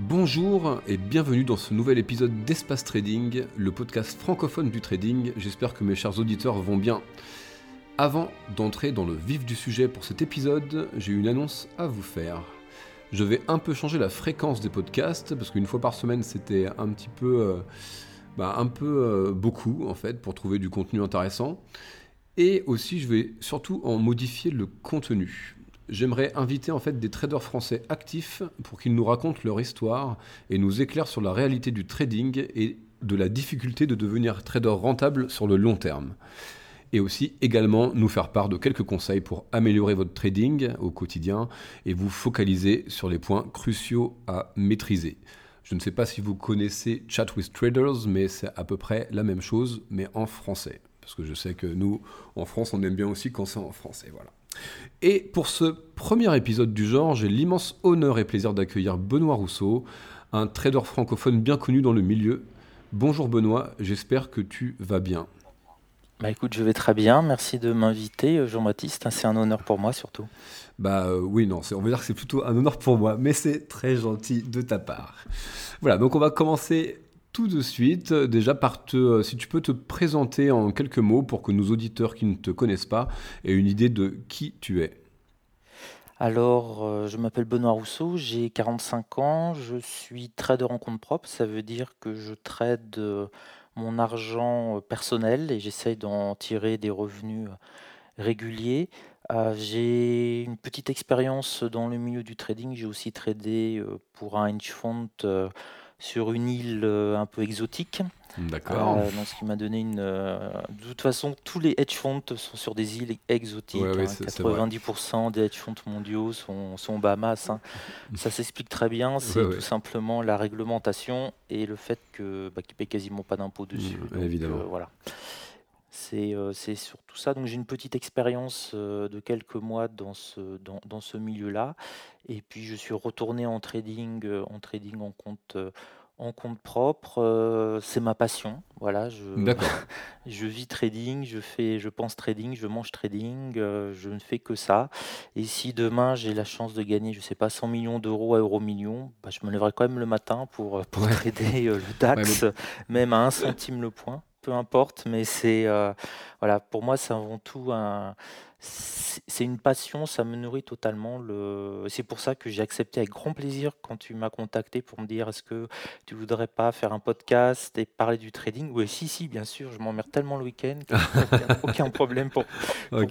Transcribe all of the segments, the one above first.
Bonjour et bienvenue dans ce nouvel épisode d'Espace Trading, le podcast francophone du trading. J'espère que mes chers auditeurs vont bien. Avant d'entrer dans le vif du sujet pour cet épisode, j'ai une annonce à vous faire. Je vais un peu changer la fréquence des podcasts parce qu'une fois par semaine c'était un petit peu, euh, bah, un peu euh, beaucoup en fait pour trouver du contenu intéressant. Et aussi je vais surtout en modifier le contenu j'aimerais inviter en fait des traders français actifs pour qu'ils nous racontent leur histoire et nous éclairent sur la réalité du trading et de la difficulté de devenir trader rentable sur le long terme. Et aussi également nous faire part de quelques conseils pour améliorer votre trading au quotidien et vous focaliser sur les points cruciaux à maîtriser. Je ne sais pas si vous connaissez Chat with Traders, mais c'est à peu près la même chose, mais en français. Parce que je sais que nous, en France, on aime bien aussi quand c'est en français. Voilà. Et pour ce premier épisode du genre, j'ai l'immense honneur et plaisir d'accueillir Benoît Rousseau, un trader francophone bien connu dans le milieu. Bonjour Benoît, j'espère que tu vas bien. Bah écoute, je vais très bien. Merci de m'inviter, euh, Jean-Baptiste. C'est un honneur pour moi surtout. Bah euh, oui, non, on va dire que c'est plutôt un honneur pour moi, mais c'est très gentil de ta part. Voilà, donc on va commencer tout de suite, déjà par te, euh, si tu peux te présenter en quelques mots pour que nos auditeurs qui ne te connaissent pas aient une idée de qui tu es. Alors, euh, je m'appelle Benoît Rousseau, j'ai 45 ans, je suis trader en compte propre, ça veut dire que je trade euh, mon argent personnel et j'essaye d'en tirer des revenus réguliers. j'ai une petite expérience dans le milieu du trading, j'ai aussi tradé pour un hedge fund sur une île euh, un peu exotique. D'accord. Euh, ce qui m'a donné une. Euh, de toute façon, tous les hedge funds sont sur des îles exotiques. 90% hein. des hedge funds mondiaux sont, sont Bahamas. Hein. Ça s'explique très bien. C'est tout simplement la réglementation et le fait que bah, qu'ils payent quasiment pas d'impôts dessus. évidemment. voilà. Euh, c'est surtout ça. Donc j'ai une petite expérience euh, de quelques mois dans ce, dans, dans ce milieu-là. Et puis je suis retourné en trading, euh, en trading en compte, en compte propre. c'est ma passion. Voilà, je, je vis trading, je fais, je pense trading, je mange trading, je ne fais que ça. Et si demain j'ai la chance de gagner, je sais pas, 100 millions d'euros à euro million, bah, je me lèverai quand même le matin pour, pour trader le DAX, même à un centime le point peu importe, mais c'est euh, voilà, pour moi, c'est avant tout un, c'est une passion, ça me nourrit totalement. Le... C'est pour ça que j'ai accepté avec grand plaisir quand tu m'as contacté pour me dire est-ce que tu voudrais pas faire un podcast et parler du trading? Oui, si, si, bien sûr, je m'emmerde tellement le week-end, aucun problème pour,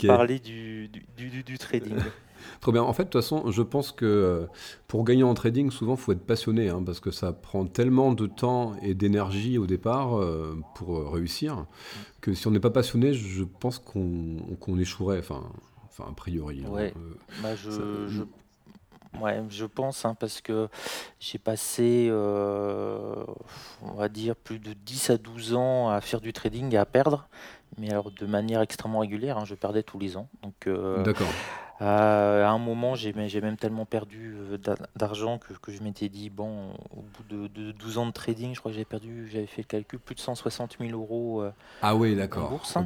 parler du, du, du trading. Trop bien. En fait, de toute façon, je pense que euh, pour gagner en trading, souvent, il faut être passionné, hein, parce que ça prend tellement de temps et d'énergie au départ euh, pour euh, réussir, que si on n'est pas passionné, je pense qu'on échouerait, enfin, enfin, a priori. Hein. Ouais, bah, je, je, ouais, je pense, hein, parce que j'ai passé, on va dire, plus de 10 à 12 ans à faire du trading et à perdre, mais alors de manière extrêmement régulière, je perdais tous les ans. Donc, D'accord. Euh, à un moment, j'ai même tellement perdu euh, d'argent que, que je m'étais dit, bon, au bout de, 12 ans de trading, je crois que j'avais perdu, j'avais fait le calcul, plus de 160 000 euros euh, ah oui, d'accord. en bourse.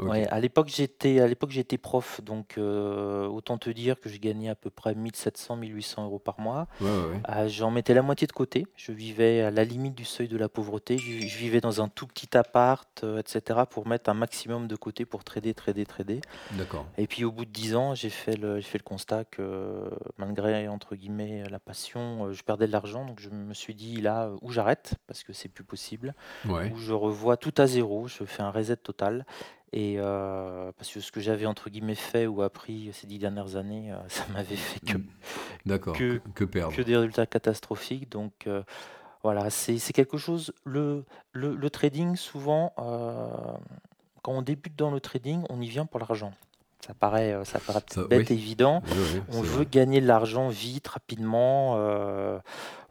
Ouais, à l'époque j'étais à l'époque j'étais prof, donc euh, autant te dire que je gagnais à peu près 1700 1800 euros par mois. Euh, j'en mettais la moitié de côté. Je vivais à la limite du seuil de la pauvreté. Je, vivais dans un tout petit appart, euh, etc. pour mettre un maximum de côté pour trader, trader, trader. D'accord. Et puis au bout de 10 ans, j'ai fait le j'ai fait le constat que malgré entre guillemets la passion, je perdais de l'argent. Donc je me suis dit là où j'arrête parce que c'est plus possible. Où je revois tout à zéro. Je fais un reset total. Et euh, parce que ce que j'avais entre guillemets fait ou appris ces dix dernières années, euh, ça m'avait fait que, mmh. que, que, perdre. que des résultats catastrophiques. Donc euh, voilà, c'est quelque chose. Le, le, le trading, souvent, quand on débute dans le trading, on y vient pour l'argent. Ça paraît, ça paraît bête et évident. on veut gagner de l'argent vite, rapidement.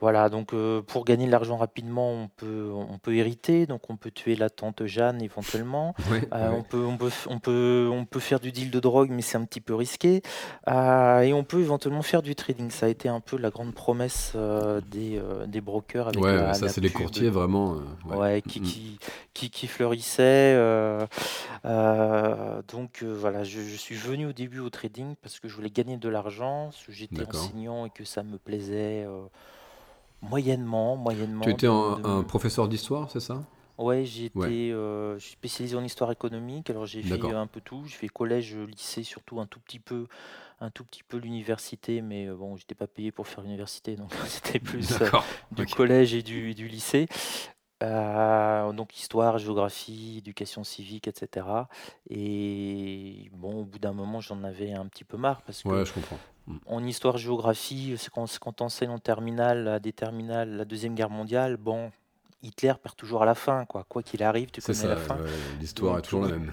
Voilà, donc euh, pour gagner de l'argent rapidement, on peut, on peut hériter, donc on peut tuer la tante Jeanne éventuellement. Euh, on, peut, on, peut, on, peut, on peut faire du deal de drogue, mais c'est un petit peu risqué. Euh, et on peut éventuellement faire du trading. Ça a été un peu la grande promesse des, des brokers. Avec ouais, ça c'est les courtiers vraiment. ouais. qui, mm. qui, qui, qui, fleurissaient. donc voilà, je, je, suis venu au début au trading parce que je voulais gagner de l'argent, j'étais enseignant et que ça me plaisait Moyennement, moyennement. Tu étais un, de- un professeur d'histoire, c'est ça? Ouais, Ouais. euh, je suis spécialisé en histoire économique. Alors j'ai fait euh, un peu tout. J'ai fait collège, lycée, surtout un tout petit peu, un tout petit peu l'université, mais euh, bon, j'étais pas payé pour faire l'université, donc c'était plus euh, du collège et du, du lycée. Euh, donc histoire, géographie, éducation civique, etc. Et bon, au bout d'un moment, j'en avais un petit peu marre parce que Ouais, je comprends. Mm. en histoire-géographie, c'est quand, c'est quand on enseigne en terminale, à des terminales, la Deuxième Guerre mondiale, bon, Hitler perd toujours à la fin, quoi. Quoi qu'il arrive, tu C'est connais ça, la fin. ouais, l'histoire est Donc, toujours la au- même.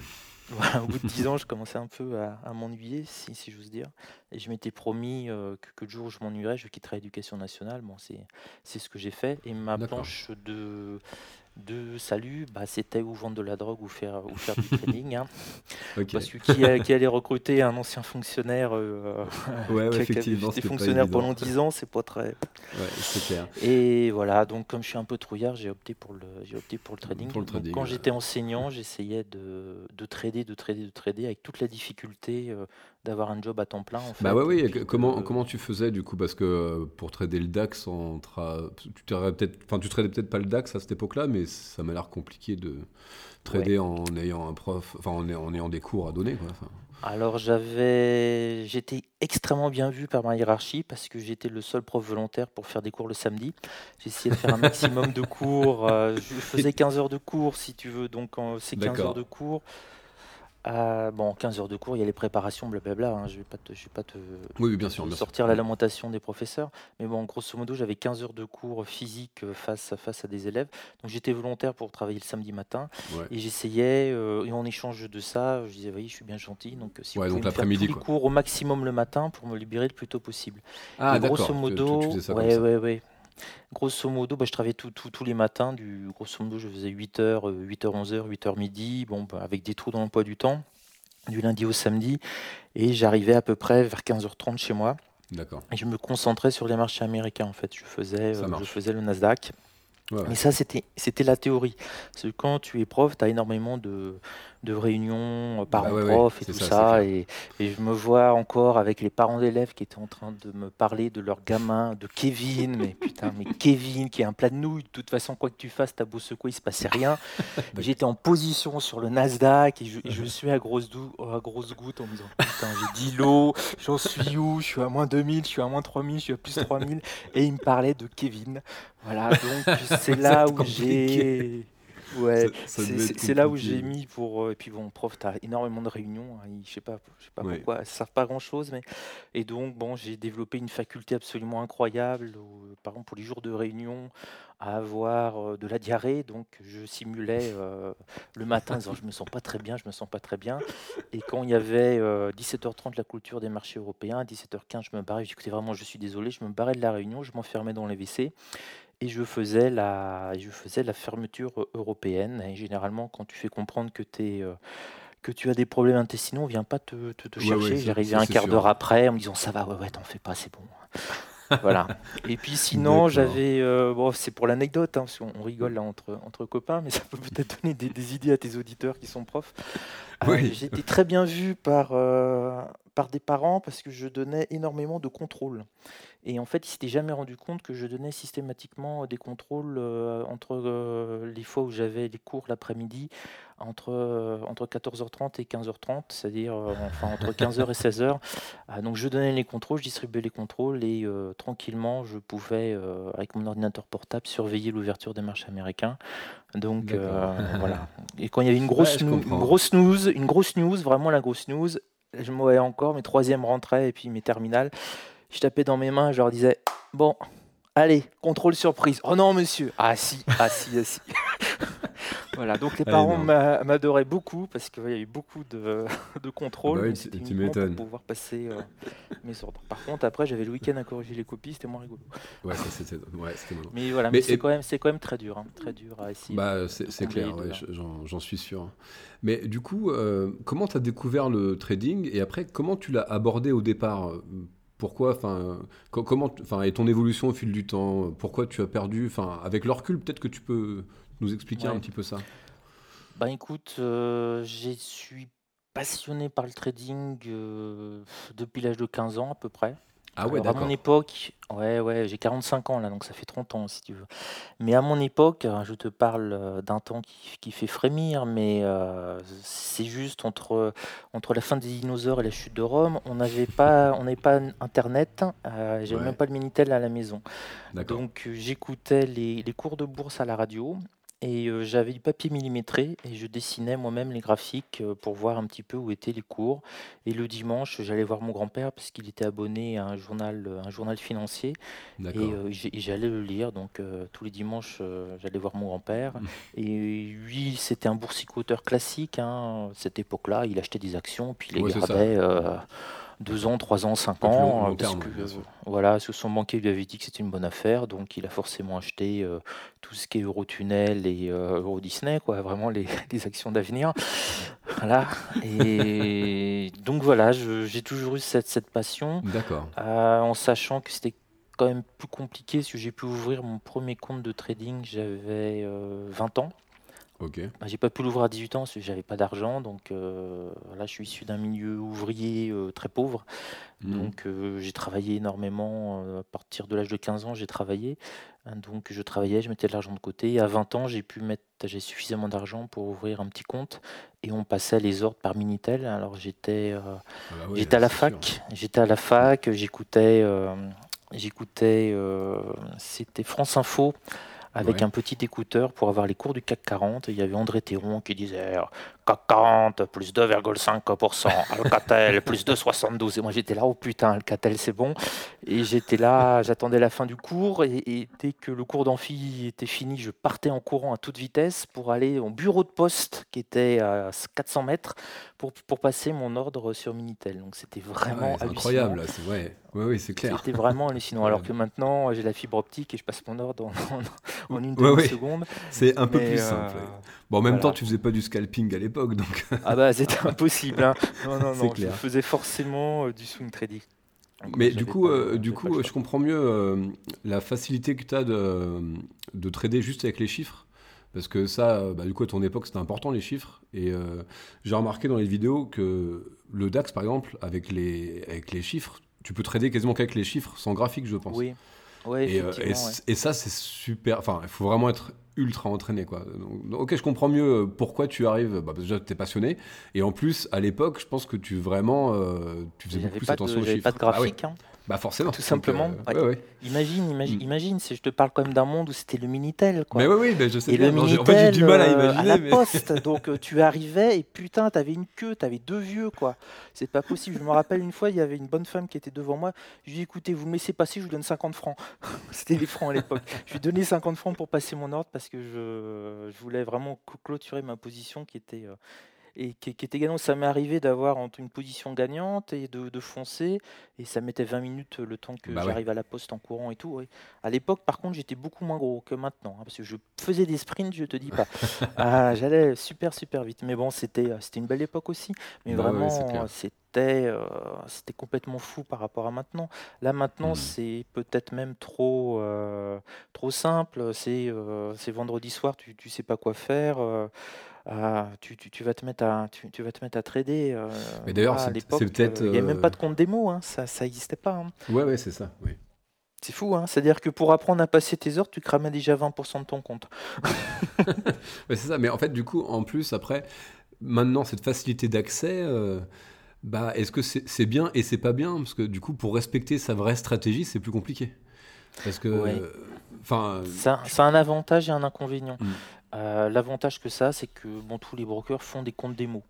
Voilà, au bout de dix ans, je commençais un peu à, à m'ennuyer, si, si j'ose dire. Et je m'étais promis euh, que, que le jour où je m'ennuierais, je quitterais l'éducation nationale. Bon, c'est, ce que j'ai fait. Et ma planche de, de salut, bah, c'était ou vendre de la drogue ou faire, ou faire du trading. hein. Parce que qui, a- qui allait recruter un ancien fonctionnaire euh, Ouais, ouais, qui a- qui a effectivement, fonctionnaire pendant 10 ans, c'est pas très. Ouais, c'est clair. Et voilà, donc comme je suis un peu trouillard, j'ai opté pour le, j'ai opté pour le trading. Pour le Donc, trading, quand j'étais enseignant, j'essayais de, de trader, de trader, de trader, avec toute la difficulté euh, d'avoir un job à temps plein. En fait, Bah ouais, oui. puis Comment, comment tu faisais du coup Parce que euh, pour trader le DAX, en tra- tu peut-être, enfin, tu tradais peut-être pas le DAX à cette époque-là, mais ça m'a l'air compliqué de trader en ayant un prof, enfin, en, ay- en ayant des cours à donner. Quoi. Alors j'avais, j'étais extrêmement bien vu par ma hiérarchie parce que j'étais le seul prof volontaire pour faire des cours le samedi. J'essayais de faire un maximum de cours. euh, je faisais 15 heures de cours si tu veux, donc en- ces 15 D'accord. heures de cours. Euh, bon, 15 heures de cours, il y a les préparations, blablabla. hein, je vais pas te, je vais pas te, Oui, bien sûr, sortir la lamentation des professeurs. Mais bon, grosso modo, j'avais 15 heures de cours physiques euh, face, face à des élèves. Donc j'étais volontaire pour travailler le samedi matin. Ouais. Et j'essayais, euh, et en échange de ça, je disais, oui, je suis bien gentil, donc si Ouais, vous donc pouvez me faire tous les cours au maximum le matin pour me libérer le plus tôt possible. Ah, et grosso tu- tu- modo, tu comme ouais, ouais, ouais. Grosso modo, bah, je travaillais tout- tout- tous les matins, du, grosso modo, je faisais 8h, 8h, 11h, 8h midi, bon, bah, avec des trous dans l'emploi du temps, du lundi au samedi, et j'arrivais à peu près vers 15h30 chez moi. D'accord. Et je me concentrais sur les marchés américains en fait. Je faisais, euh, je faisais le Nasdaq. Ouais. Mais ça, c'était, c'était la théorie. Parce que quand tu es prof, tu as énormément de, de réunions, euh, Bah parents ouais, ouais, prof et tout ça, et, et je me vois encore avec les parents d'élèves qui étaient en train de me parler de leur gamin, de Kevin. Mais putain, mais Kevin qui est un plat de nouilles. De toute façon, quoi que tu fasses, t'as beau secouer, il se passait rien. J'étais en position sur le Nasdaq et je, et je suis à grosse, dou- à grosse goutte en me disant Putain, j'ai 10 lots, j'en suis où? Je suis à moins 2000, je suis à moins 3000, je suis à plus 3000. Et il me parlait de Kevin. Voilà, donc c'est là où j'ai. Ouais, c'est- là où j'ai mis pour. euh, et puis bon, prof, t'as énormément de réunions. hein, ils- je sais pas, je sais pas Ouais. pourquoi, elles servent pas grand chose, mais. Et donc, bon, j'ai développé une faculté absolument incroyable, où, euh, par exemple, pour les jours de réunion, à avoir euh, de la diarrhée. Donc, je simulais euh, le matin en disant Je me sens pas très bien, je me sens pas très bien. Et quand il y avait euh, 17h30 la clôture des marchés européens, à 17h15, je me barrais. J'écoutais vraiment, je suis désolé, je me barrais de la réunion, je m'enfermais dans les WC et je faisais la, je faisais la fermeture européenne. Et généralement, quand tu fais comprendre que, euh, que tu as des problèmes intestinaux, on vient pas te, te, te Ouais, chercher. ça- J'arrivais ça, un c'est quart sûr. d'heure après en me disant ça va, ouais, ouais, t'en fais pas, c'est bon. voilà. Et puis sinon, D'accord. j'avais, bon, c'est pour l'anecdote, hein, parce qu'on on rigole là entre, entre copains, mais ça peut peut-être donner des, des idées à tes auditeurs qui sont profs. Euh, Oui. J'étais très bien vu par, par des parents parce que je donnais énormément de contrôles. Et en fait, ils s'étaient jamais rendu compte que je donnais systématiquement des contrôles euh, entre euh, les fois où j'avais les cours l'après-midi, entre, euh, entre 14h30 et 15h30, c'est-à-dire euh, enfin entre 15h et 16h. Ah, donc je donnais les contrôles, je distribuais les contrôles et euh, tranquillement, je pouvais, euh, avec mon ordinateur portable, surveiller l'ouverture des marchés américains. Donc euh, voilà. Et quand il y avait une grosse, Ouais, une news, une grosse news, vraiment la grosse news, je me voyais encore, mes troisièmes rentraient et puis mes terminales. Je tapais dans mes mains, je leur disais Bon, allez, contrôle surprise. Oh non, monsieur Ah si, ah si, ah si. voilà, donc les parents m'adoraient beaucoup parce qu'il y a eu beaucoup de, de contrôles. Ah bah oui, tu- m'étonnes. pour pouvoir passer euh, mes ordres. Par contre, après, j'avais le week-end à corriger les copies, c'était moins rigolo. Ouais, c'était ouais. Mais voilà, Mais- mais, c'est quand, quand même très dur, hein, très dur à essayer. Bah, c'est clair, ouais, je- j'en j'en suis sûr. Mais du coup, euh, comment tu as découvert le trading et après, comment tu l'as abordé au départ Pourquoi, enfin, co- comment, enfin, et ton évolution au fil du temps Pourquoi tu as perdu Enfin, avec le recul, peut-être que tu peux nous expliquer Ouais. un petit peu ça. Ben écoute, euh, je suis passionné par le trading euh, depuis l'âge de 15 ans à peu près. Ah ouais, Alors à mon époque, ouais, ouais, j'ai 45 ans là, donc ça fait 30 ans si tu veux. Mais à mon époque, heu, je te parle, heu, d'un temps qui qui fait frémir, mais heu, c'est juste entre, entre la fin des dinosaures et la chute de Rome, on n'avait pas on n'avait pas internet, heu, j'avais même pas le Minitel à la maison. Donc heu, j'écoutais les les cours de bourse à la radio et heu, j'avais du papier millimétré et je dessinais moi-même les graphiques, heu, pour voir un petit peu où étaient les cours. Et le dimanche, j'allais voir mon grand-père parce qu'il était abonné à un journal, heu, un journal financier. Et D'accord. j'allais le lire. Donc tous les dimanches, j'allais voir mon grand-père. Et lui, c'était un boursicoteur classique, hein, cette époque-là. Il achetait des actions, puis il les Ouais, gardait, 2 ans, 3 ans, 5 Un peu plus long, ans, long parce terme, que, voilà, que son banquier lui avait dit que c'était une bonne affaire, donc il a forcément acheté, heu, tout ce qui est Eurotunnel et Euro Disney, quoi, vraiment les les actions d'avenir. Voilà et donc voilà, j'ai toujours eu cette cette passion, D'accord. heu, en sachant que c'était quand même plus compliqué, parce que j'ai pu ouvrir mon premier compte de trading, j'avais, heu, 20 ans. OK. Bah, j'ai pas pu l'ouvrir à 18 ans parce que j'avais pas d'argent, donc heu, voilà, je suis issu d'un milieu ouvrier, heu, très pauvre. Mmh Donc heu, j'ai travaillé énormément, à partir de l'âge de 15 ans, j'ai travaillé. Hein, donc je travaillais, je mettais de l'argent de côté et à 20 ans, j'ai pu mettre j'ai suffisamment d'argent pour ouvrir un petit compte et on passait les ordres par Minitel. Alors j'étais, Ah bah ouais, j'étais à la fac j'étais à la fac, j'écoutais, j'écoutais, c'était France Info avec Ouais. un petit écouteur pour avoir les cours du CAC 40. Il y avait André Théron qui disait CAC 40 plus 2,5%, Alcatel plus 2,72. Et moi j'étais là, oh putain, Alcatel c'est bon. Et j'étais là, j'attendais la fin du cours. Et, et dès que le cours d'amphi était fini, je partais en courant à toute vitesse pour aller au bureau de poste qui était à 400 mètres pour, pour passer mon ordre sur Minitel. Donc c'était Ah ouais, vraiment hallucinant. incroyable c'est ouais. Ouais, oui, c'est clair. C'était vraiment hallucinant. Alors que maintenant, j'ai la fibre optique et je passe mon ordre en, en- en une Ouais, ouais, demi-seconde. c'est un peu Mais plus euh, simple, ouais. Bon, en même temps, tu faisais pas du scalping à l'époque, donc Ah bah c'était impossible. hein. Non, non, non. Je clair. faisais forcément euh, du swing trading. Donc euh, Mais du coup, pas heu, du coup, choix. je comprends mieux, la facilité que tu as de, de trader juste avec les chiffres. Parce que ça, bah, du coup, à ton époque, c'était important les chiffres et j'ai remarqué dans les vidéos que le DAX, par exemple, avec les avec les chiffres, tu peux trader quasiment qu'avec les chiffres, sans graphique, je pense. Oui, ouais, Et et ouais. et ça, c'est super enfin, il faut vraiment être ultra entraîné, quoi. Donc OK, je comprends mieux, heu, pourquoi tu arrives, bah, déjà, tu es passionné et en plus, à l'époque, je pense que tu vraiment, heu, tu faisais beaucoup plus pas de, attention aux j'avais pas de chiffres. Oui, graphique, hein. Bah forcément, Tout simplement. heu, ouais. ouais, ouais. Imagine, imagine, Mmh. imagine, c'est- je te parle quand même d'un monde où c'était le Minitel, Mais quoi. oui, oui, beh, je sais Et le bien. En fait, j'ai Minitel du mal à euh, à imaginer, la mais poste, donc euh, tu arrivais et putain, t'avais une queue, t'avais deux vieux, quoi. C'est pas possible. Je me rappelle une fois, il y avait une bonne femme qui était devant moi. Je lui ai dit, écoutez, vous me laissez passer, je vous donne 50 francs. C'était des francs à l'époque. Je lui ai donné 50 francs pour passer mon ordre parce que je, je voulais vraiment cl- clôturer ma position qui était, euh, et qui, qui était gagnante. Ça m'est arrivé d'avoir une position gagnante et de, de foncer, et ça mettait 20 minutes le temps que bah ouais. j'arrive à la poste en courant et tout. oui. À l'époque, par contre, j'étais beaucoup moins gros que maintenant, hein, parce que je faisais des sprints, je te dis pas. Ah, j'allais super super vite. Mais bon, c'était euh, une belle époque aussi. Mais Bah ouais, ouais, vraiment, euh, c'était euh, c'était complètement fou par rapport à maintenant. Là maintenant, Mmh. c'est peut-être même trop euh, trop simple. C'est euh, vendredi soir, tu tu sais pas quoi faire. Euh, ah, tu, tu- tu vas te mettre à tu, tu vas te mettre à trader. euh, Mais d'ailleurs, voilà, à l'époque, euh, il n'y avait même pas de compte démo, hein, ça ça n'existait pas. hein. ouais, ouais, c'est ça, oui. C'est fou, hein. C'est-à-dire que pour apprendre à passer tes heures, tu cramais déjà 20% de ton compte. Ouais, c'est ça, mais en fait, du coup, en plus, après, maintenant, cette facilité d'accès, bah, est-ce que c'est bien et c'est pas bien? Parce que, du coup, pour respecter sa vraie stratégie, c'est plus compliqué. Parce Ouais. que, enfin, Ça, ça a un avantage et un inconvénient. mmh, Euh, l'avantage que ça, c'est que bon, tous les brokers font des comptes démo.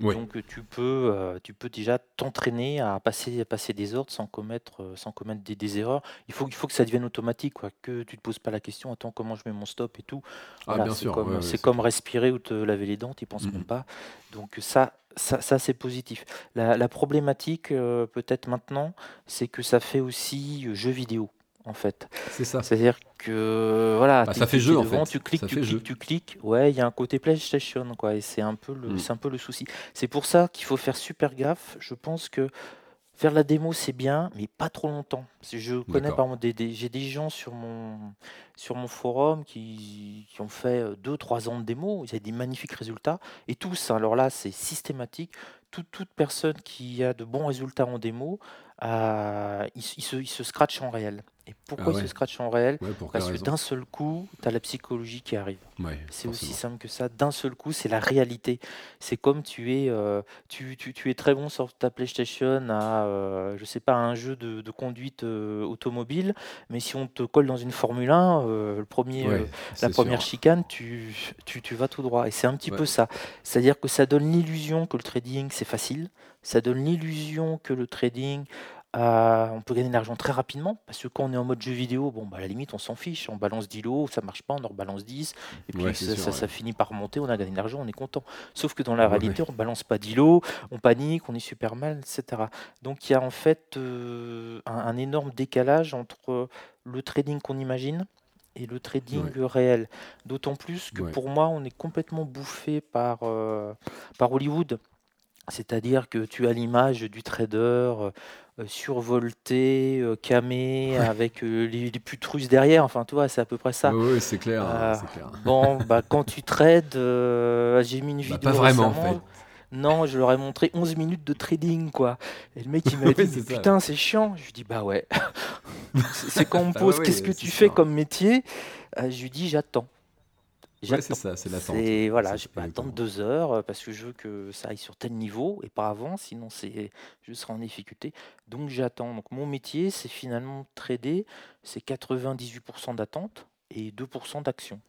Donc euh, tu peux, euh, tu peux déjà t'entraîner à passer, à passer des ordres sans commettre, euh, sans commettre des, des erreurs. Il faut, il faut que ça devienne automatique, quoi, que tu te poses pas la question, attends, comment je mets mon stop et tout. Ah, Voilà, c'est ouais, comme, ouais, comme respirer ou te laver les dents, tu penses Mmh même mh. pas. Donc ça, ça, ça c'est positif. La, la problématique, peut-être maintenant, c'est que ça fait aussi jeu vidéo, en fait. C'est ça. C'est-à-dire que voilà, Bah, tu ça fait en devant, fait. tu cliques, Ça tu cliques, jeu. tu cliques. Ouais, il y a un côté PlayStation, quoi, et c'est un peu le, Mmh. c'est un peu le souci. C'est pour ça qu'il faut faire super gaffe. Je pense que faire la démo, c'est bien, mais pas trop longtemps. Parce que je connais par exemple des, des- j'ai des gens sur mon, sur mon forum qui, qui ont fait 2-3 ans de démo, ils avaient des magnifiques résultats, et tous, hein, alors là, c'est systématique. Toute, toute personne qui a de bons résultats en démo euh, se, il se scratch en réel. Et pourquoi Ah se ouais. scratch en réel Ouais, Parce que d'un seul coup, tu as la psychologie qui arrive. Ouais, C'est aussi simple que ça. D'un seul coup, c'est la réalité. C'est comme tu es, euh, tu, tu- tu es très bon sur ta PlayStation à, euh, je sais pas, un jeu de, de conduite euh, automobile, mais si on te colle dans une Formule 1, euh, le premier, la première sûr. chicane, tu, tu, tu vas tout droit. Et c'est un petit peu ça. C'est-à-dire que ça donne l'illusion que le trading, c'est facile. Ça donne l'illusion que le trading, euh, on peut gagner de l'argent très rapidement. Parce que quand on est en mode jeu vidéo, bon, bah, à la limite, on s'en fiche. On balance 10 lots, ça marche pas, on en rebalance 10. Et puis Ouais, ça, sûr, ça- ouais. ça finit par remonter, on a gagné de l'argent, on est content. Sauf que dans la Ouais, réalité, on balance pas 10 lots, on panique, on est super mal, etc. Donc il y a en fait euh, un, un énorme décalage entre le trading qu'on imagine et le trading Ouais. réel. D'autant plus que Ouais. pour moi, on est complètement bouffé par, euh, par Hollywood. C'est-à-dire que tu as l'image du trader survolté, euh, camé, Ouais. avec euh, les, les putes russes derrière. Enfin, tu vois, c'est à peu près ça. Ouais, ouais, c'est clair, Euh, bon, bah, quand tu trades, euh, j'ai mis une Bah, vidéo pas vraiment, en récemment. fait. Non, je leur ai montré 11 minutes de trading, quoi. Et le mec, il m'a dit, ça. putain, c'est chiant. Je lui dis, bah ouais. C'est quand on me Bah pose, ouais, qu'est-ce que tu fais comme métier? Euh, Je lui dis, j'attends. Ouais, c'est ça, c'est l'attente. Voilà, je peux attendre deux heures euh, parce que je veux que ça aille sur tel niveau et pas avant, sinon c'est je serai en difficulté. Donc j'attends. Donc mon métier, c'est finalement trader, c'est 98% d'attente et 2% d'action.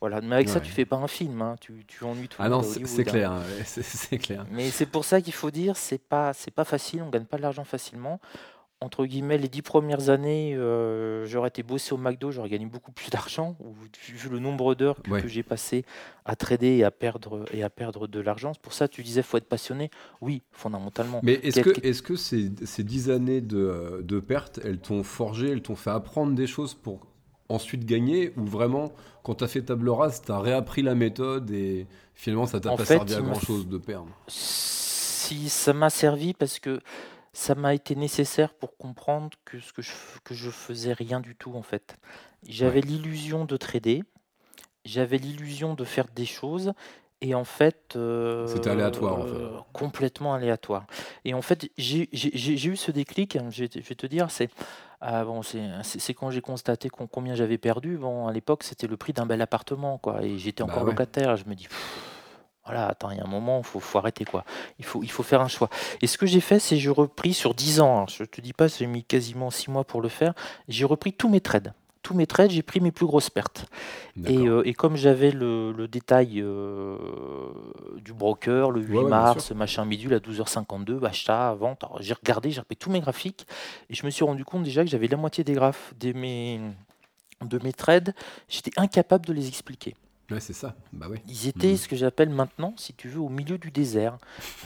Voilà, mais avec ça, tu fais pas un film, hein, tu, tu ennuies tout Ah le monde non, à c'est hein. clair, hein, c'est c'est clair. Mais c'est pour ça qu'il faut dire, c'est pas c'est pas facile, on gagne pas de l'argent facilement. Entre guillemets, les dix premières années, euh, j'aurais été bossé au McDo, j'aurais gagné beaucoup plus d'argent, ou vu le nombre d'heures que, Ouais. que j'ai passé à trader et à perdre et à perdre de l'argent. Pour ça tu disais faut être passionné. Oui, fondamentalement. Mais est-ce que, ces, ces dix années de, de perte, elles t'ont forgé, elles t'ont fait apprendre des choses pour ensuite gagner Ou vraiment, quand t'as fait table rase, t'as réappris la méthode et finalement ça t'a pas fait, servi à il m'a grand chose de perdre? Si ça m'a servi parce que ça m'a été nécessaire pour comprendre que ce que je, f- que je faisais rien du tout en fait. J'avais Ouais. l'illusion de trader, j'avais l'illusion de faire des choses et en fait C'était aléatoire, en fait. euh, complètement aléatoire. Et en fait j'ai eu ce déclic, hein, je vais te, dire, c'est ah bon, c'est quand j'ai constaté com- combien j'avais perdu. Bon, à l'époque c'était le prix d'un bel appartement quoi, et j'étais Bah encore ouais. locataire. Je me dis pff, voilà, attends, il y a un moment, il faut, faut arrêter quoi. Il faut, il faut faire un choix. Et ce que j'ai fait, c'est j'ai repris sur 10 ans. hein, je te dis pas, j'ai mis quasiment 6 mois pour le faire. J'ai repris tous mes trades. Tous mes trades, j'ai pris mes plus grosses pertes. Et, euh, et comme j'avais le, le détail euh, du broker, le 8 Ouais, ouais, bien mars, sûr. machin bidule à 12h52, achat, vente, j'ai regardé, j'ai repris tous mes graphiques et je me suis rendu compte déjà que j'avais la moitié des graphes de mes, de mes trades. J'étais incapable de les expliquer. Ouais, c'est ça. Bah oui. Ils étaient Mhm. ce que j'appelle maintenant, si tu veux, au milieu du désert.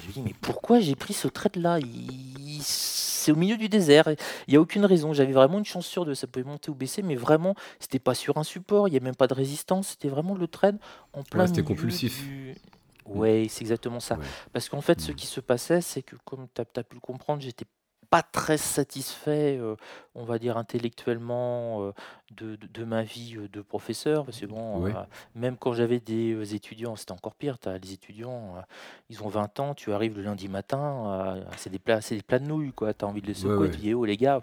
Je me dis, mais pourquoi j'ai pris ce trade-là Il- C'est au milieu du désert. Il n'y a aucune raison. J'avais vraiment une chance sur deux. Ça pouvait monter ou baisser, mais vraiment, c'était pas sur un support. Il n'y a même pas de résistance. C'était vraiment le trade en plein c'était compulsif. du- Ouais, c'est exactement ça. Ouais. Parce qu'en fait, ce Mhm. qui se passait, c'est que, comme tu as, pu le comprendre, j'étais pas très satisfait, euh, on va dire intellectuellement, euh, de, de- de ma vie de professeur. Parce que bon, Ouais. euh, même quand j'avais des étudiants, c'était encore pire. T'as les étudiants, ils ont 20 ans, tu arrives le lundi matin, c'est des plats, c'est des plats de nouilles, quoi. Tu as envie de les secouer, ouais. tu dis, oh les gars,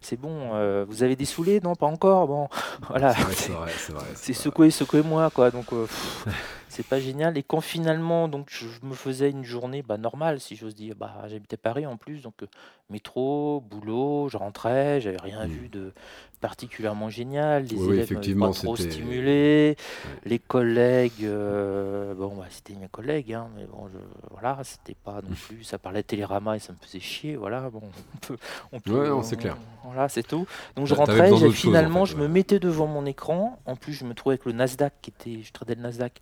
c'est bon, vous avez des saoulés? Non, pas encore. Bon, voilà. C'est secouer, secouez-moi, quoi. Donc, c'est pas génial. Et quand finalement, donc, je je me faisais une journée bah, normale, si j'ose dire, bah, j'habitais Paris en plus, donc euh, métro, boulot, je rentrais, j'avais rien Mm. vu de particulièrement génial. Les Oui, élèves pas trop c'était- stimulé. Ouais. Les collègues, euh, bon, bah, c'était mes collègues, hein, mais bon, je, voilà, c'était pas non plus, ça parlait Télérama et ça me faisait chier, voilà, bon, on peut, on peut, Ouais, c'est clair. voilà, c'est tout. Donc je rentrais, j'ai- en finalement, fait, je ouais. me mettais devant mon écran. En plus, je me trouvais avec le Nasdaq, qui était, je tradais le Nasdaq,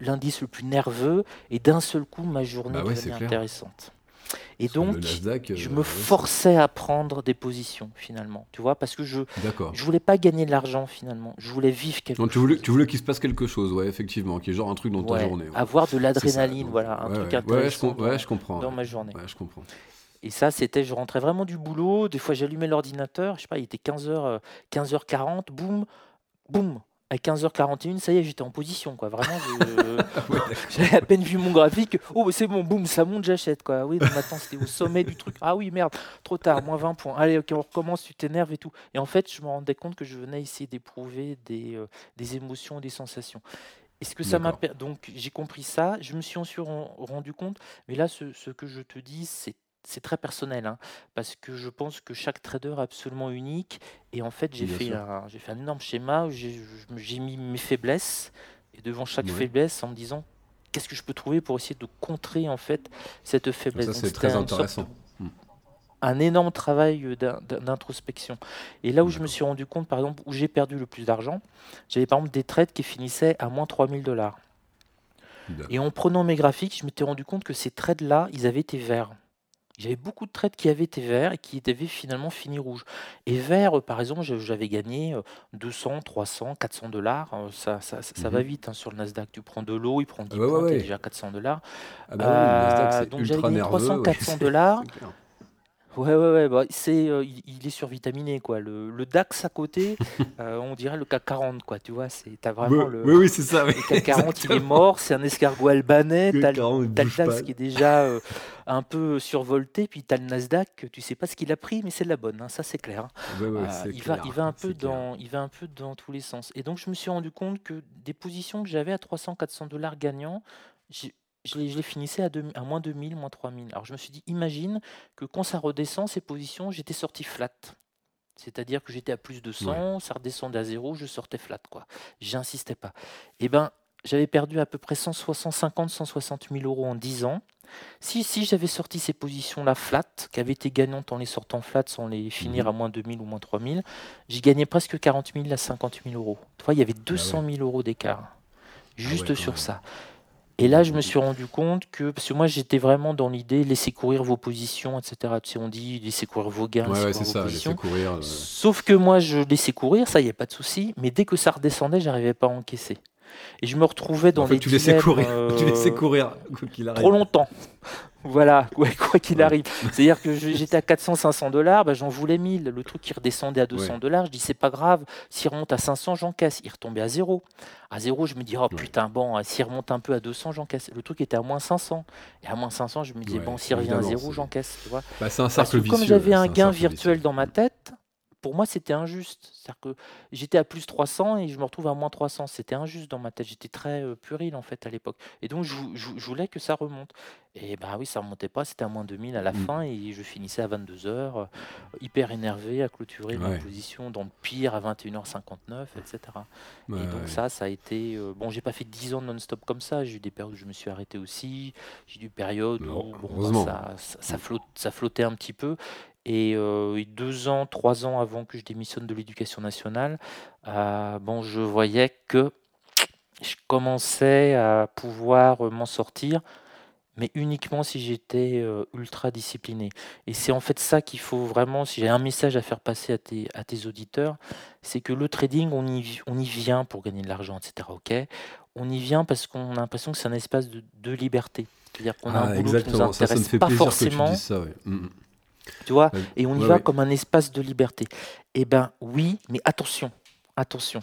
l'indice le plus nerveux, et d'un seul coup, ma journée Bah ouais, devenait intéressante. Et donc, Nasdaq, je euh, me ouais, forçais à prendre des positions, finalement, tu vois, parce que je je voulais pas gagner de l'argent, finalement. Je voulais vivre quelque Donc tu voulais, chose. tu voulais qu'il se passe quelque chose, ouais, effectivement, qui est genre un truc dans ta journée. ouais. avoir de l'adrénaline, voilà, un truc je, intéressant com- dans, je comprends. dans ouais. ma journée. Je comprends. Et ça, c'était, je rentrais vraiment du boulot. Des fois, j'allumais l'ordinateur. Je sais pas, il était 15h, 15h40. Boum, boum. À 15h41, ça y est, j'étais en position, quoi. Vraiment, j'avais à peine vu mon graphique. Oh, c'est bon, boum, ça monte, j'achète, quoi. Oui, maintenant, c'était au sommet du truc. Ah oui, merde, trop tard, moins 20 points. Allez, ok, on recommence, tu t'énerves et tout. Et en fait, je me rendais compte que je venais essayer d'éprouver des, euh, des émotions, des sensations. Est-ce que ça m'a... Donc, j'ai compris ça, je me suis ensuite rendu compte, mais là, ce, ce que je te dis, c'est c'est très personnel, hein, parce que je pense que chaque trader est absolument unique. Et en fait, j'ai fait un, j'ai fait un énorme schéma où j'ai, mis mes faiblesses et devant chaque faiblesse en me disant qu'est-ce que je peux trouver pour essayer de contrer en fait cette faiblesse. Ça, c'est très intéressant. Mmh. un énorme travail euh, d'introspection. Et là où je me suis rendu compte, par exemple, où j'ai perdu le plus d'argent, j'avais par exemple des trades qui finissaient à moins 3000 dollars. Et en prenant mes graphiques, je m'étais rendu compte que ces trades-là, ils avaient été verts. J'avais beaucoup de trades qui avaient été verts et qui avaient finalement fini rouge. Et vert, euh, par exemple, j'avais gagné 200, 300, 400 dollars. Euh, ça, ça, ça, va mmh vite hein, sur le Nasdaq. Tu prends de l'eau, il prend 10 ah points, déjà 400 dollars. Ah bah oui, euh, donc j'avais gagné 300, 400 dollars. Ouais, ouais, ouais, bah, c'est, euh, il, est survitaminé, quoi. Le, le DAX à côté, euh, on dirait le CAC 40, quoi. Tu vois, c'est, t'as vraiment le, oui, oui, c'est ça. le CAC 40, il est mort, c'est un escargot albanais. T'as le, DAX qui est déjà euh, un peu survolté, puis t'as le Nasdaq, tu sais pas ce qu'il a pris, mais c'est de la bonne, hein, ça c'est clair. Hein. il, va, il, va un peu dans, il va un peu dans tous les sens. Et donc, je me suis rendu compte que des positions que j'avais à 300-400 dollars gagnants, je les, finissais à, à moins 2000, moins 3000. Alors je me suis dit, imagine que quand ça redescend, ces positions, j'étais sorti flat. C'est-à-dire que j'étais à plus de 100, ça redescendait à zéro, je sortais flat. quoi. J'insistais pas. Eh ben, j'avais perdu à peu près 150, 160 000 euros en 10 ans. Si, si j'avais sorti ces positions-là flat, qui avaient été gagnantes en les sortant flat sans les finir à mhm. moins 2000 ou moins 3000, j'ai gagné presque 40 000 à 50 000 euros. Tu vois, il y avait 200 000 euros d'écart. Ah juste sur ça. Et là, je me suis rendu compte que, parce que moi, j'étais vraiment dans l'idée, laisser courir vos positions, etc. Tu sais, on dit, laisser courir vos gains, ouais, c'est ça, laisser courir. Euh. Sauf que moi, je laissais courir, ça, il n'y a pas de souci. Mais dès que ça redescendait, j'arrivais pas à encaisser. Et je me retrouvais dans en fait, les tu laissais courir, tu laissais courir, quoi qu'il arrive. Trop longtemps. Voilà, quoi qu'il arrive. C'est-à-dire que j'étais à 400, 500 dollars, bah, j'en voulais 1000. Le truc qui redescendait à 200 dollars, je dis c'est pas grave. S'il remonte à 500, j'encaisse. Il retombait à zéro. À zéro, je me dis oh putain, bon, s'il remonte un peu à 200, j'encaisse. Le truc était à moins 500. Et à moins 500, je me disais bon, s'il revient à zéro, j'encaisse. Bah, c'est un cercle Comme j'avais un gain virtuel dans ma tête, pour moi, c'était injuste. C'est-à-dire que j'étais à plus 300 et je me retrouve à moins 300. C'était injuste dans ma tête. J'étais très euh, puéril en fait à l'époque. Et donc, je, voulais que ça remonte. Et bah oui, ça remontait pas. C'était à moins 2000 à la mmh. fin et je finissais à 22 heures, euh, hyper énervé, à clôturer ma position dans le pire à 21h59, etc. et donc ça, ça a été. Euh, bon, j'ai pas fait 10 ans non-stop comme ça. J'ai eu des périodes où je me suis arrêté aussi. J'ai eu des périodes où bon, bah, ça, ça, ça flottait un petit peu. Et deux ans, trois ans avant que je démissionne de l'éducation nationale, bon, je voyais que je commençais à pouvoir m'en sortir, mais uniquement si j'étais ultra discipliné. Et c'est en fait ça qu'il faut vraiment, si j'ai un message à faire passer à tes, à tes auditeurs, c'est que le trading, on y, on y vient pour gagner de l'argent, etc. Ok, on y vient parce qu'on a l'impression que c'est un espace de, de liberté. C'est-à-dire qu'on a un ah, boulot qui nous intéresse pas forcément. ça, mmh, mmh. Tu vois Et on y va comme un espace de liberté. Eh bien, oui, mais attention, attention.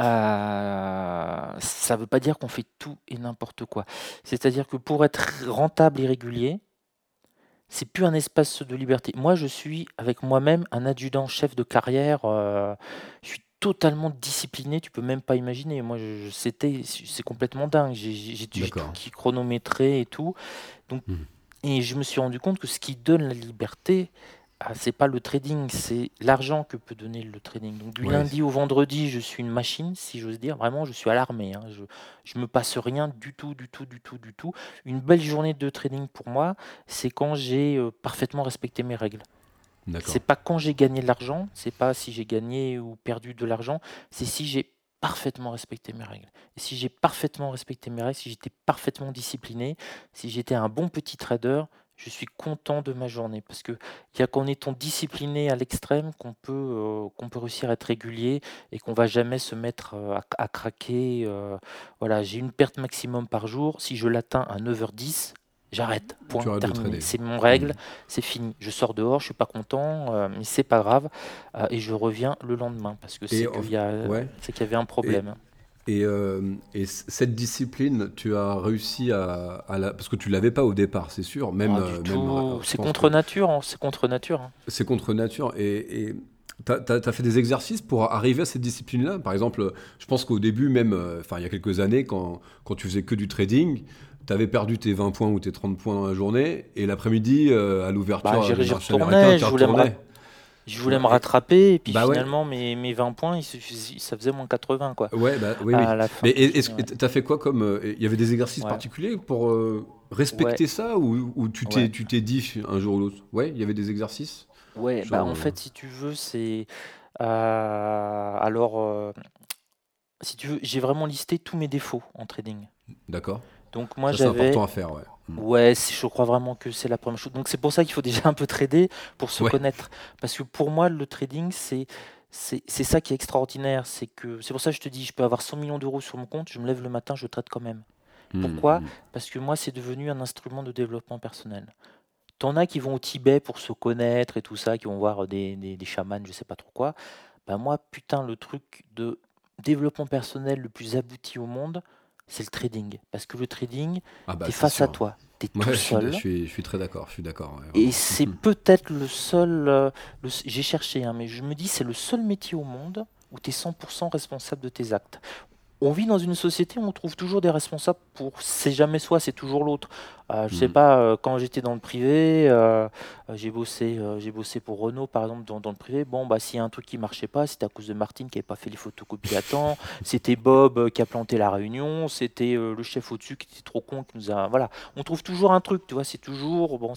Euh, ça ne veut pas dire qu'on fait tout et n'importe quoi. C'est-à-dire que pour être rentable et régulier, c'est plus un espace de liberté. Moi, je suis avec moi-même un adjudant chef de carrière. Euh, je suis totalement discipliné. Tu peux même pas imaginer. Moi, c'était, c'est complètement dingue. J'ai tout qui chronométré et tout. Donc, mmh. Et je me suis rendu compte que ce qui donne la liberté, ah, c'est pas le trading, c'est l'argent que peut donner le trading. Donc du lundi au vendredi, je suis une machine, si j'ose dire. Vraiment, je suis à l'armée. Hein. Je, ne me passe rien du tout, du tout, du tout, du tout. Une belle journée de trading pour moi, c'est quand j'ai euh, parfaitement respecté mes règles. C'est pas quand j'ai gagné de l'argent, c'est pas si j'ai gagné ou perdu de l'argent, c'est si j'ai parfaitement respecté mes règles. Et si j'ai parfaitement respecté mes règles, si j'étais parfaitement discipliné, si j'étais un bon petit trader, je suis content de ma journée. Parce qu'il n'y a qu'en étant discipliné à l'extrême qu'on peut, euh, qu'on peut réussir à être régulier et qu'on va jamais se mettre euh, à, craquer. Euh, voilà, j'ai une perte maximum par jour. Si je l'atteins à 9h10, J'arrête. Point. Tu terminé. C'est mon règle. Mm. C'est fini. Je sors dehors. Je suis pas content, euh, mais c'est pas grave. euh, et je reviens le lendemain parce que c'est en- qu'il y a, ouais. c'est qu'il y avait un problème. Et, euh, et cette discipline, tu as réussi à, à la... Parce que tu l'avais pas au départ, c'est sûr. Même, euh, même, euh, je c'est contre nature. hein, C'est contre nature. hein. C'est contre nature. Et et t'as as, fait des exercices pour arriver à cette discipline-là? Par exemple, je pense qu'au début, même, euh, enfin, il y a quelques années, quand, quand tu faisais que du trading, tu avais perdu tes 20 points ou tes 30 points dans la journée, et l'après-midi, euh, à l'ouverture Bah, j'y marché retournais, américain, je tu voulais me. Je voulais me rattraper et puis Bah ouais. finalement mes, mes 20 points, ça faisait moins 80 quoi. Ouais, bah, oui, oui. À la fin. Mais que t'as fait quoi comme euh, Il y avait des exercices Ouais. particuliers pour euh, respecter ça ou, ou tu t'es Ouais. tu t'es dit un jour ou l'autre? Ouais, il y avait des exercices? Ouais, Genre, bah en euh, fait, si tu veux, c'est. euh, alors, euh, si tu veux, j'ai vraiment listé tous mes défauts en trading. D'accord. Donc, moi, Ça, c'est j'avais. important à faire, ouais. Mm. Ouais, je crois vraiment que c'est la première chose. Donc, c'est pour ça qu'il faut déjà un peu trader pour se Ouais. connaître. Parce que pour moi, le trading, c'est. C'est ça qui est extraordinaire, c'est que c'est pour ça que je te dis, je peux avoir 100 millions d'euros sur mon compte, je me lève le matin, je trade quand même. Pourquoi Mm. Parce que moi, c'est devenu un instrument de développement personnel. T'en as qui vont au Tibet pour se connaître et tout ça, qui vont voir des, des, des chamans, je sais pas trop quoi. Bah moi, putain, le truc de développement personnel le plus abouti au monde, c'est le trading. Parce que le trading, Ah bah, t'es c'est face à toi, t'es Ouais, tout je, suis, seul. je, suis, je suis très d'accord, je suis d'accord. ouais, Et c'est peut-être le seul. euh, J'ai cherché, hein, mais je me dis c'est le seul métier au monde où tu es 100% responsable de tes actes. On vit dans une société où on trouve toujours des responsables pour. C'est jamais soi, c'est toujours l'autre. Euh, je sais Mhm. pas, euh, quand j'étais dans le privé, euh, euh, j'ai bossé, j'ai bossé pour Renault par exemple dans, dans le privé. Bon, bah s'il y a un truc qui marchait pas, c'était à cause de Martine qui avait pas fait les photocopies à temps. C'était Bob qui a planté la réunion. C'était le chef au-dessus qui était trop con qui nous a. Voilà, on trouve toujours un truc, tu vois. C'est toujours bon.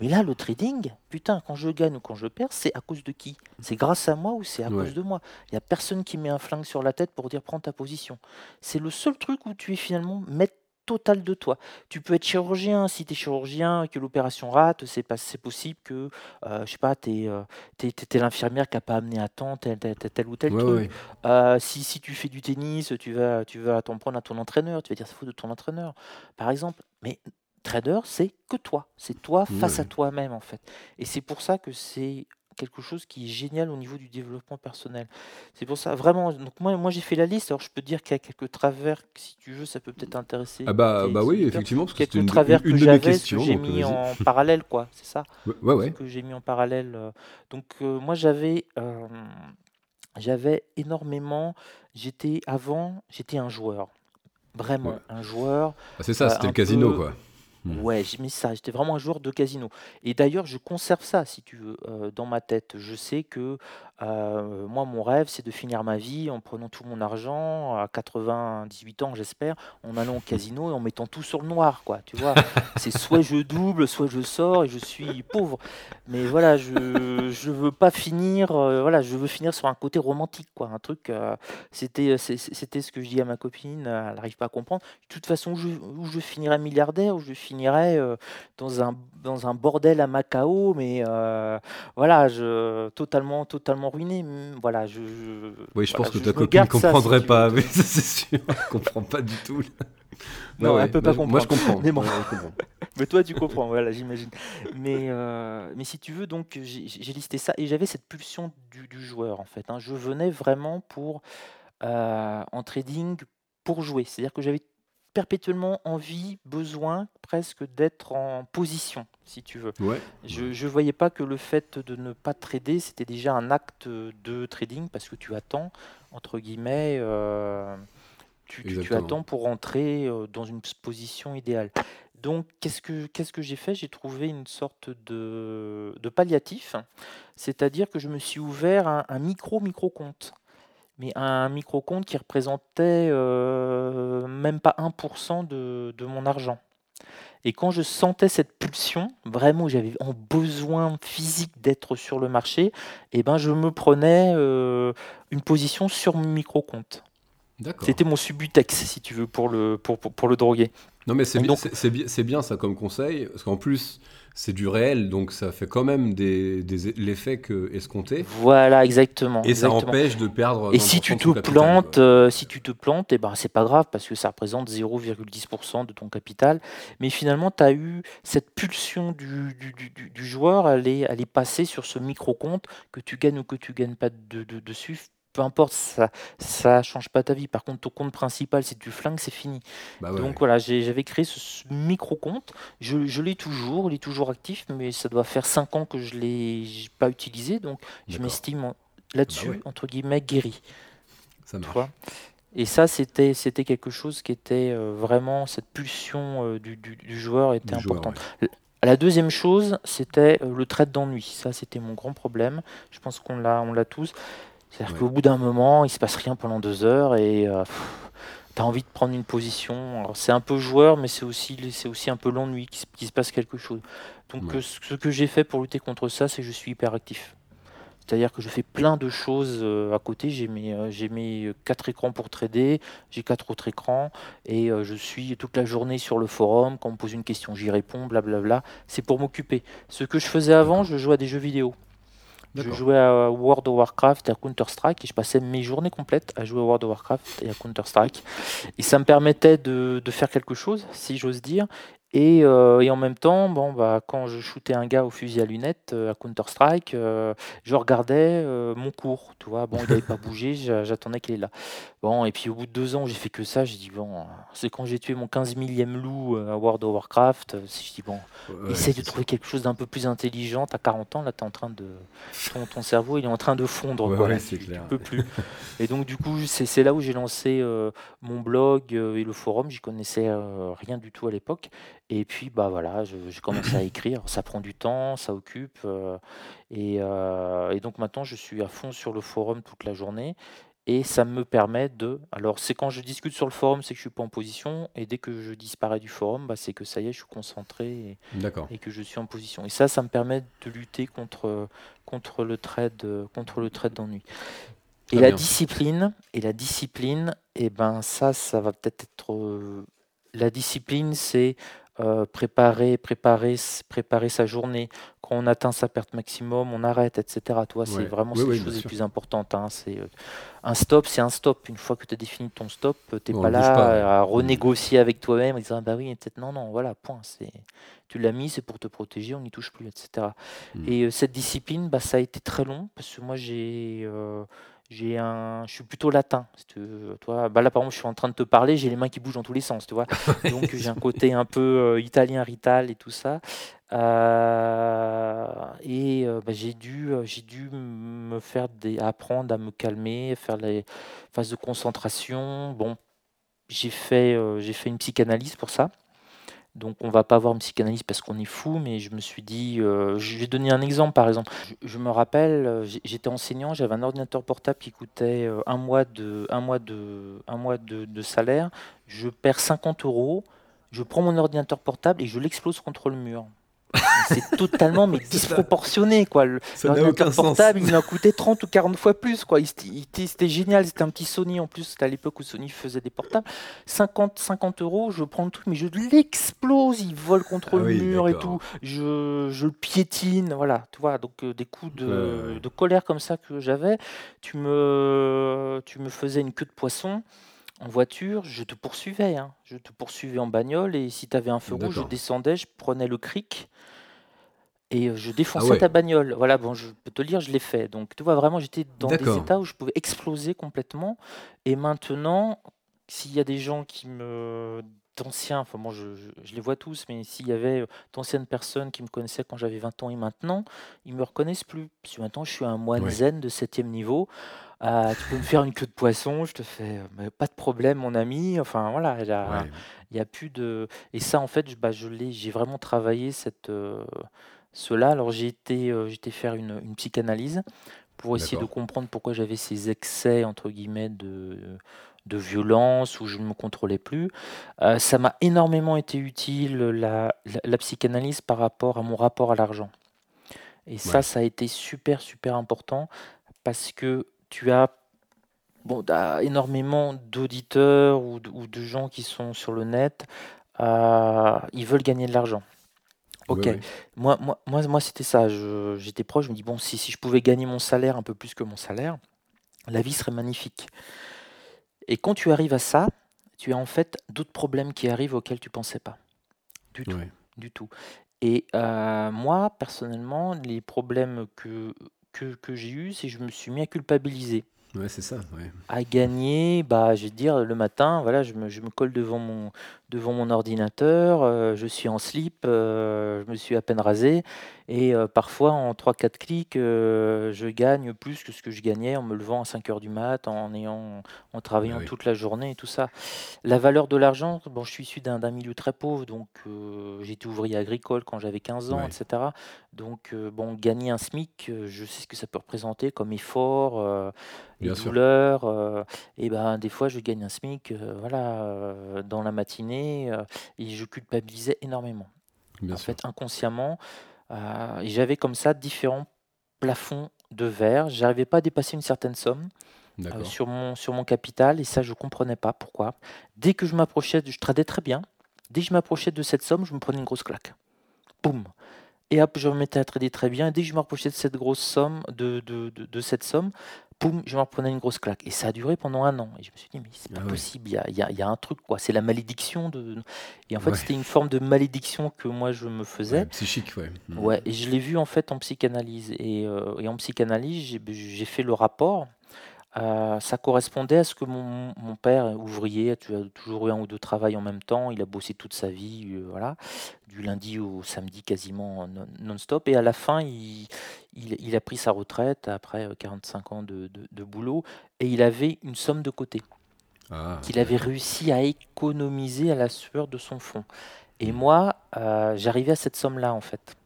mais là, le trading, putain, quand je gagne ou quand je perds, c'est à cause de qui? C'est grâce à moi ou c'est à Ouais. cause de moi? Il n'y a personne qui met un flingue sur la tête pour dire prends ta position. C'est le seul truc où tu es finalement maître total de toi. Tu peux être chirurgien, si tu es chirurgien et que l'opération rate, c'est pas c'est possible que, euh, je sais pas, tu es, l'infirmière qui n'a pas amené à temps tel, tel, tel- tel ou tel Ouais, truc. ouais. Euh, si, si tu fais du tennis, tu vas, tu vas t'en prendre à ton entraîneur, tu vas dire c'est faute de ton entraîneur, par exemple. Mais trader, c'est que toi. C'est toi face à toi-même, en fait. Et c'est pour ça que c'est quelque chose qui est génial au niveau du développement personnel. C'est pour ça, vraiment. Donc, moi, moi j'ai fait la liste. Alors, je peux te dire qu'il y a quelques travers, que, si tu veux, ça peut peut-être intéresser. Ah bah, bah oui, effectivement, parce que Quelques une, travers une que de mes j'avais, que questions. j'ai mis en parallèle, quoi. C'est ça? Ouais, ouais, que j'ai mis en parallèle. euh. Donc euh, moi j'avais euh, j'avais énormément. J'étais avant, j'étais un joueur, vraiment Ouais. un joueur. Ah, c'est ça, euh, c'était le casino, quoi. Mm. Ouais, j'ai mis ça. J'étais vraiment un joueur de casino. Et d'ailleurs, je conserve ça, si tu veux, euh, dans ma tête. Je sais que euh, moi, mon rêve, c'est de finir ma vie en prenant tout mon argent à 98 ans, j'espère, en allant au casino et en mettant tout sur le noir, quoi. Tu vois, c'est soit je double, soit je sors et je suis pauvre. Mais voilà, je je veux pas finir. euh, voilà, je veux finir sur un côté romantique, quoi. Un truc. euh, c'était c'est- c'était ce que je dis à ma copine. Elle n'arrive pas à comprendre. De toute façon, où je, où je finirais milliardaire, où je finirais euh, dans un dans un bordel à Macao, mais euh, voilà, je totalement totalement ruiné. Voilà, je, je- Oui, je voilà, pense que je- ta copine ça, si comprendrait veux. pas, mais ça, c'est sûr, elle comprend pas du tout. Non, Ouais, elle peut ouais, pas moi, Moi, je comprendre. comprends. Mais bon. Ouais, comprends. Mais toi, tu comprends, voilà, j'imagine. Mais, euh, mais si tu veux, donc, j'ai j'ai listé ça et j'avais cette pulsion du, du joueur, en fait. hein. Je venais vraiment pour, euh, en trading, pour jouer. C'est-à-dire que j'avais perpétuellement envie, besoin presque d'être en position, si tu veux. Ouais. Je ne voyais pas que le fait de ne pas trader, c'était déjà un acte de trading parce que tu attends, entre guillemets, euh, tu, tu- tu Exactement. attends pour rentrer euh, dans une position idéale. Donc, qu'est-ce que, qu'est-ce que j'ai fait? J'ai trouvé une sorte de, de palliatif, c'est-à-dire que je me suis ouvert un, un micro-micro-compte. Mais un micro-compte qui représentait euh, même pas 1% de, de mon argent. Et quand je sentais cette pulsion, vraiment j'avais un besoin physique d'être sur le marché, eh ben je me prenais euh, une position sur mon micro-compte. C'était mon subutex, si tu veux, pour le, pour, pour, pour le droguer. Non, mais c'est bien, ça comme conseil, parce qu'en plus, c'est du réel, donc ça fait quand même des, des- l'effet que escompté, Voilà, exactement. et ça empêche de perdre. Et si 20% tu de te son capital, plantes, quoi. euh, si tu te plantes, eh ben c'est pas grave parce que ça représente 0,10% de ton capital. Mais finalement, tu as eu cette pulsion du, du, du- du- du joueur, elle est, elle est passée sur ce micro-compte, que tu gagnes ou que tu gagnes pas de, de- dessus. Peu importe, ça ça change pas ta vie. Par contre, ton compte principal, si tu flingues, c'est fini. Bah ouais. Donc voilà, j'avais créé ce, micro-compte. Je, je l'ai toujours, il est toujours actif, mais ça doit faire 5 ans que je ne l'ai pas utilisé. Donc je m'estime là-dessus, Bah ouais. entre guillemets, guéri. ça marche. et ça, c'était c'était quelque chose qui était euh, vraiment, cette pulsion euh, du, du- du joueur était Du joueur, importante. La deuxième chose, c'était euh, le trait d'ennui. Ça, c'était mon grand problème. Je pense qu'on l'a on l'a tous. C'est-à-dire Ouais. qu'au bout d'un moment, il se passe rien pendant deux heures et tu as envie de prendre une position. C'est un peu joueur, mais c'est aussi, c'est aussi un peu l'ennui qu'il se, passe quelque chose. Donc, Ouais. euh, ce que j'ai fait pour lutter contre ça, c'est que je suis hyper actif. C'est-à-dire que je fais plein de choses euh, à côté. J'ai mes, euh, j'ai mes euh, quatre écrans pour trader, j'ai quatre autres écrans, et euh, je suis toute la journée sur le forum. Quand on me pose une question, j'y réponds, blablabla. C'est pour m'occuper. Ce que je faisais avant, je jouais à des jeux vidéo. Je jouais à World of Warcraft et à Counter-Strike et je passais mes journées complètes à jouer à World of Warcraft et à Counter-Strike. Et ça me permettait de, de faire quelque chose, si j'ose dire. Et, euh, et en même temps, bon, bah, quand je shootais un gars au fusil à lunettes euh, à Counter-Strike, euh, je regardais mon cours. Tu vois, bon, il n'avait pas bougé, j'a- j'attendais qu'il est là. Bon, et puis au bout de deux ans, j'ai fait que ça. J'ai dit, bon, c'est quand j'ai tué mon 15 millième loup à World of Warcraft. Je dis, bon, Ouais, Essaye de trouver quelque chose d'un peu plus intelligent. T'as 40 ans, là, t'es en train de. Ton, ton cerveau, il est en train de fondre. Ouais, quoi, ouais, là. c'est Tu- clair. Tu peux plus. Et donc, du coup, c'est là où j'ai lancé mon blog et le forum. J'y connaissais rien du tout à l'époque. Et puis, bah voilà, je- j'ai commencé à écrire. Ça prend du temps, ça occupe. euh, et, euh, et donc, maintenant, je suis à fond sur le forum toute la journée. Et ça me permet de. Alors, c'est quand je discute sur le forum, c'est que je suis pas en position. Et dès que je disparais du forum, bah, c'est que ça y est, je suis concentré. et- que je suis en position. Et ça, ça me permet de lutter contre, contre le trade, euh, contre le trade d'ennui. Et Très la bien. discipline, et la discipline, et ben ça, ça va peut-être être. euh, la discipline, c'est euh, préparer, préparer, préparer sa journée. Quand on atteint sa perte maximum, on arrête, etc. Toi, c'est vraiment Oui, ces oui, bien choses les plus importantes. hein. C'est euh, un stop, c'est un stop. Une fois que tu as défini ton stop, tu n'es On pas là pas, à renégocier avec toi-même en disant Ah bah oui, peut-être non, non, voilà, point. C'est tu l'as mis, c'est pour te protéger, on n'y touche plus, etc. Mm. Et euh, cette discipline, bah, ça a été très long parce que moi j'ai euh, j'ai un, je suis plutôt latin. Toi, bah là par exemple, je suis en train de te parler, j'ai les mains qui bougent dans tous les sens, tu vois. Donc j'ai un côté un peu euh, italien, rital et tout ça. Euh, et euh, bah, j'ai dû, j'ai dû me faire des, apprendre à me calmer, faire les phases de concentration. Bon, j'ai fait, j'ai fait une psychanalyse pour ça. Donc on va pas avoir une psychanalyse parce qu'on est fou, mais je me suis dit, euh, je vais donner un exemple par exemple. Je, me rappelle, euh, j'étais enseignant, j'avais un ordinateur portable qui coûtait euh, un mois de, un mois de, un mois de salaire. Je perds 50 euros, je prends mon ordinateur portable et je l'explose contre le mur. C'est totalement mais disproportionné quoi. L'ordinateur sens. portable, il m'a coûté 30 ou 40 fois plus. quoi. C'était génial, c'était un petit Sony en plus. C'était à l'époque où Sony faisait des portables. 50, 50 euros, je prends le truc, mais je l'explose. Il vole contre Ah le oui, mur et tout. Je, je le piétine. Voilà, tu vois. Donc euh, des coups de, de colère comme ça que j'avais. Tu me, tu me faisais une queue de poisson. En voiture, je te poursuivais. hein. Je te poursuivais en bagnole et si tu avais un feu rouge, je D'accord. descendais, je prenais le cric et euh, je défonçais Ah ouais. ta bagnole. Voilà, bon, je peux te le dire, je l'ai fait. Donc, tu vois, vraiment, j'étais dans des D'accord. états où je pouvais exploser complètement. Et maintenant, s'il y a des gens qui me d'anciens, enfin moi je, je- je les vois tous, mais s'il y avait euh, d'anciennes personnes qui me connaissaient quand j'avais 20 ans et maintenant, ils me reconnaissent plus. Parce que maintenant je suis un moine Ouais. zen de septième niveau. Ah, tu peux me faire une queue de poisson, je te fais euh, mais pas de problème mon ami. Enfin voilà, il y a, Ouais. plus de... Et ça en fait, je- bah, je l'ai, j'ai vraiment travaillé cette, euh, cela. Alors j'ai été, euh, été faire une, une psychanalyse pour essayer de comprendre pourquoi j'avais ces excès entre guillemets de, de violence où je ne me contrôlais plus. Ça m'a énormément été utile la, la- la psychanalyse par rapport à mon rapport à l'argent. Et ça, ça a été super super important parce que tu as Bon, tu énormément d'auditeurs ou de ou de gens qui sont sur le net, heu, ils veulent gagner de l'argent. OK. ouais. Moi moi moi moi, c'était ça. J'étais proche, je me dis: «Bon, si si je pouvais gagner mon salaire, un peu plus que mon salaire, la vie serait magnifique» et quand tu arrives à ça, tu as, en fait, d'autres problèmes qui arrivent auxquels tu pensais pas. Du tout, Ouais. du tout et heu, moi, personnellement, les problèmes que que que j'ai eus, c'est que je me suis mis à culpabiliser. Ouais, c'est ça, ouais. À gagner, bah, je vais te dire, le matin, voilà, je me je me colle devant mon devant mon ordinateur, heu, je suis en slip, heu, je me suis à peine rasé et heu, parfois en trois quatre clics, heu, je gagne plus que ce que je gagnais en me levant à cinq heures du mat, en ayant en travaillant oui. toute la journée et tout ça. La valeur de l'argent, bon, je suis issu d'un milieu très pauvre, donc été ouvrier agricole quand j'avais 15 ans et Ouais, cetera. Donc bon, gagner un SMIC, je sais ce que ça peut représenter comme effort, heu et bien sûr, douleur, heu et ben, des fois, je gagne un SMIC, voilà, dans la matinée, et je culpabilisais énormément. bien En sûr. fait, inconsciemment, j'avais comme ça différents plafonds de verre. J'arrivais pas à dépasser une certaine somme, sur mon sur mon capital et ça, je comprenais pas pourquoi. Dès que je m'approchais je tradais très bien. Dès que je m'approchais de cette somme, je me prenais une grosse claque. Boum et hop, je me mettais à trader très bien. Et dès que je me rapprochais de cette grosse somme, de de de de cette somme, boum, je me reprenais une grosse claque. Et ça a duré pendant un an. Et je me suis dit: «Mais c'est pas Ah ouais. possible, il y a y a y a un truc quoi, c'est la malédiction de» et en fait, Ouais, c'était une forme de malédiction que moi je me ouais, faisais. psychique, ouais. Mmh Ouais et je l'ai vu en fait en psychanalyse. Et heu et en psychanalyse, j'ai fait le rapport Heu, ça correspondait à ce que mon mon père ouvrier, tu as toujours eu un ou 2 travails en même temps. Il a bossé toute sa vie, heu, voilà, du lundi au samedi quasiment non non-stop et à la fin, il il il a pris sa retraite après, heu, 45 ans de de de boulot et il avait une somme de côté Ah, qu'il avait d'accord. réussi à économiser à la sueur de son front et Mmh. moi, heu, j'arrivais à cette somme-là, en fait.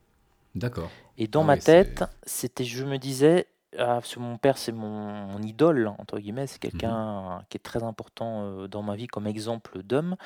D'accord. Et dans Ah ma oui, c'est tête, c'était je me disais, ah, parce que mon père, c'est mon mon «idole» entre guillemets, c'est mmh mh. quelqu'un qui est très important, heu, dans ma vie comme exemple d'homme.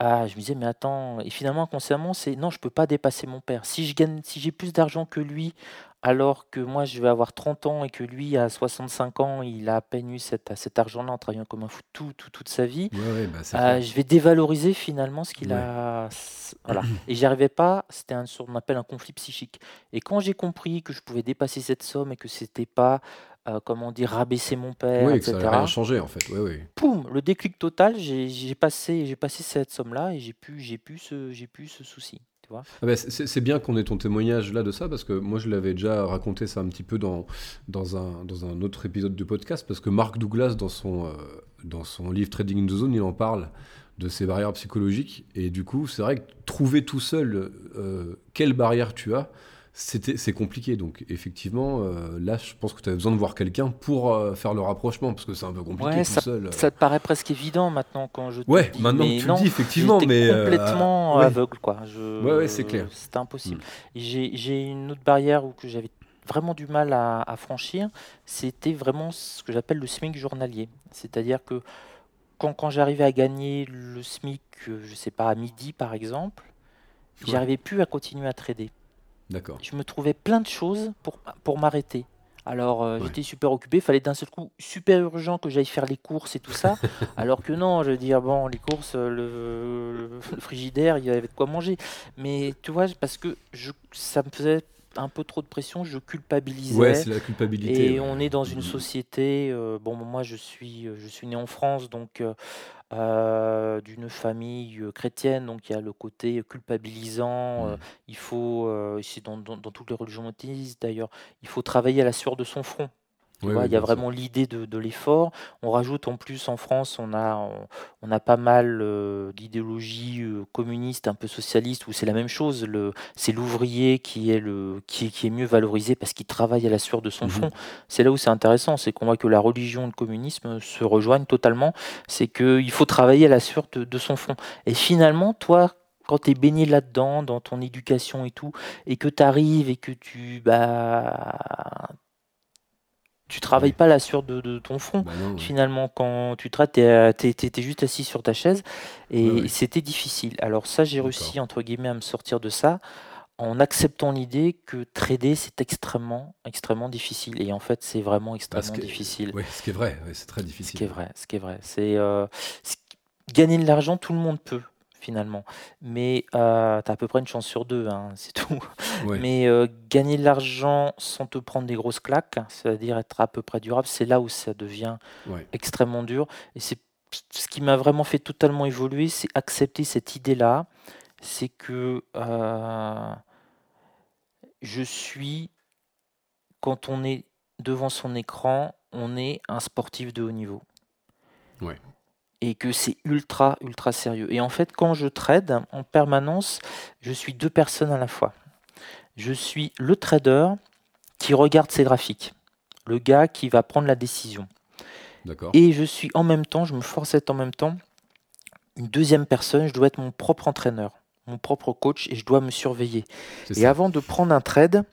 Ah, je me disais: «Mais attends» et finalement inconsciemment, c'est: «Non, je peux pas dépasser mon père. Si je gagne si j'ai plus d'argent que lui, alors que moi je vais avoir 30 ans et que lui à 65 ans, il a à peine eu cet cet argent-là en travaillant comme un fou tout tout toute sa vie, Ouais, ouais, bah, c'est Heu, clair. je vais dévaloriser finalement ce qu'il Ouais. a s voilà et j'y arrivais pas, c'était un ce qu'on appelle un conflit psychique et quand j'ai compris que je pouvais dépasser cette somme et que c'était pas, heu, comment dire? Rabaisser mon père Oui, que ça allait rien changer, en fait. Ouais, ouais. poum! Le déclic total, j'ai passé j'ai passé cette somme-là et j'ai plus j'ai plus ce j'ai plus ce souci? Ah bah, c'est bien qu'on ait ton témoignage là de ça, parce que moi je l'avais déjà raconté ça un petit peu dans, dans, un, dans un autre épisode du podcast, parce que Mark Douglas, dans son, euh, dans son livre Trading in the Zone, il en parle de ces barrières psychologiques. Et du coup, c'est vrai que trouver tout seul euh, quelle barrière tu as, c'est compliqué. Donc effectivement, euh, là, je pense que tu as besoin de voir quelqu'un pour euh, faire le rapprochement, parce que c'est un peu compliqué Ouais, tout ça seul. euh. ça te paraît presque évident maintenant quand je te le Ouais, dis, maintenant que tu le non, dis, effectivement, mais... complètement aveugle quoi. ouais, ouais, c'est Je clair. c'était impossible. Et j'ai une autre barrière où que j'avais vraiment du mal à à franchir, c'était vraiment ce que j'appelle le SMIC journalier. C'est-à-dire que quand quand j'arrivais à gagner le SMIC, je sais pas, à midi par exemple, j'arrivais plus à continuer à trader. D'accord. Je me trouvais plein de choses pour pour m'arrêter. Alors, Ouais. j'étais super occupé, fallait d'un seul coup super urgent que j'aille faire les courses et tout ça, alors que non, je veux dire, bon, les courses, heu, le le frigidaire, il y avait de quoi manger. Mais tu vois, parce que je ça me faisait un peu trop de pression, je Ouais, culpabilisais c'est la culpabilité, et ouais. on est dans une Mmh mh. société, heu, bon, moi je suis, je suis né en France donc heu, d'une famille, heu, chrétienne, donc il y a le côté culpabilisant, heu, Mmh. il faut, c'est dans dans dans toutes les religions monothéistes d'ailleurs, il faut travailler à la sueur de son front. Tu vois? Il y a vraiment l'idée de de l'effort. On rajoute en plus en France, on a on on a pas mal, heu, d'idéologie, heu, communiste, un peu socialiste où c'est la même chose. Le c'est l'ouvrier qui est le qui qui est mieux valorisé parce qu'il travaille à la sueur de son Mmh mh. front. C'est là où c'est intéressant, c'est qu'on voit que la religion et le communisme se rejoignent totalement. C'est qu'il faut travailler à la sueur de de son front et finalement, toi, quand tu es baigné là-dedans, dans ton éducation et tout et que tu arrives et que tu, bah tu travailles Ouais. pas la sueur de de ton front. Bah, non, ouais. Finalement, quand tu traites, tu es, es juste assis sur ta chaise et ouais. c'était difficile. Alors ça, j'ai réussi entre guillemets à me sortir de ça en acceptant l'idée que trader, c'est extrêmement, extrêmement difficile. Et en fait, c'est vraiment extrêmement ce difficile. ouais, ce qui est vrai, c'est très Ce qui difficile. est vrai, ce qui est vrai. C'est euh, gagner de l'argent, tout le monde peut finalement, mais euh, tu as à peu près une chance sur deux, hein, c'est tout. Ouais, Mais euh, gagner de l'argent sans te prendre des grosses claques, c'est-à-dire être à peu près durable, c'est là où ça devient ouais, extrêmement dur. Et c'est ce qui m'a vraiment fait totalement évoluer, c'est accepter cette idée-là. C'est que euh, je suis, quand on est devant son écran, on est un sportif de haut niveau. ouais. Et que c'est ultra, ultra sérieux. Et en fait, quand je trade en permanence, je suis deux personnes à la fois. Je suis le trader qui regarde ses graphiques, le gars qui va prendre la décision. Et je suis en même temps, je me force à être en même temps une deuxième personne, je dois être mon propre entraîneur, mon propre coach et je dois me surveiller. Et ça. avant de prendre un trade,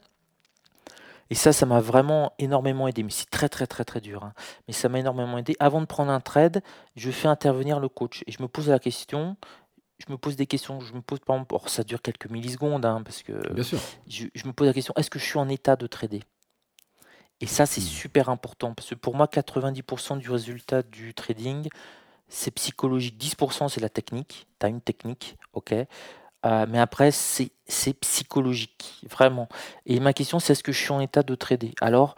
et ça, ça m'a vraiment énormément aidé, mais c'est très très très très dur, hein, mais ça m'a énormément aidé. Avant de prendre un trade, je fais intervenir le coach et je me pose la question, je me pose des questions, je me pose par exemple, or, ça dure quelques millisecondes, hein, parce que Bien sûr. je, je me pose la question, est-ce que je suis en état de trader? Et ça, c'est Hmm. super important, parce que pour moi, 90% du résultat du trading, c'est psychologique. 10% c'est la technique. Tu as une technique, ok? Euh, mais après, c'est psychologique, vraiment. Et ma question, c'est est-ce que je suis en état de trader? Alors,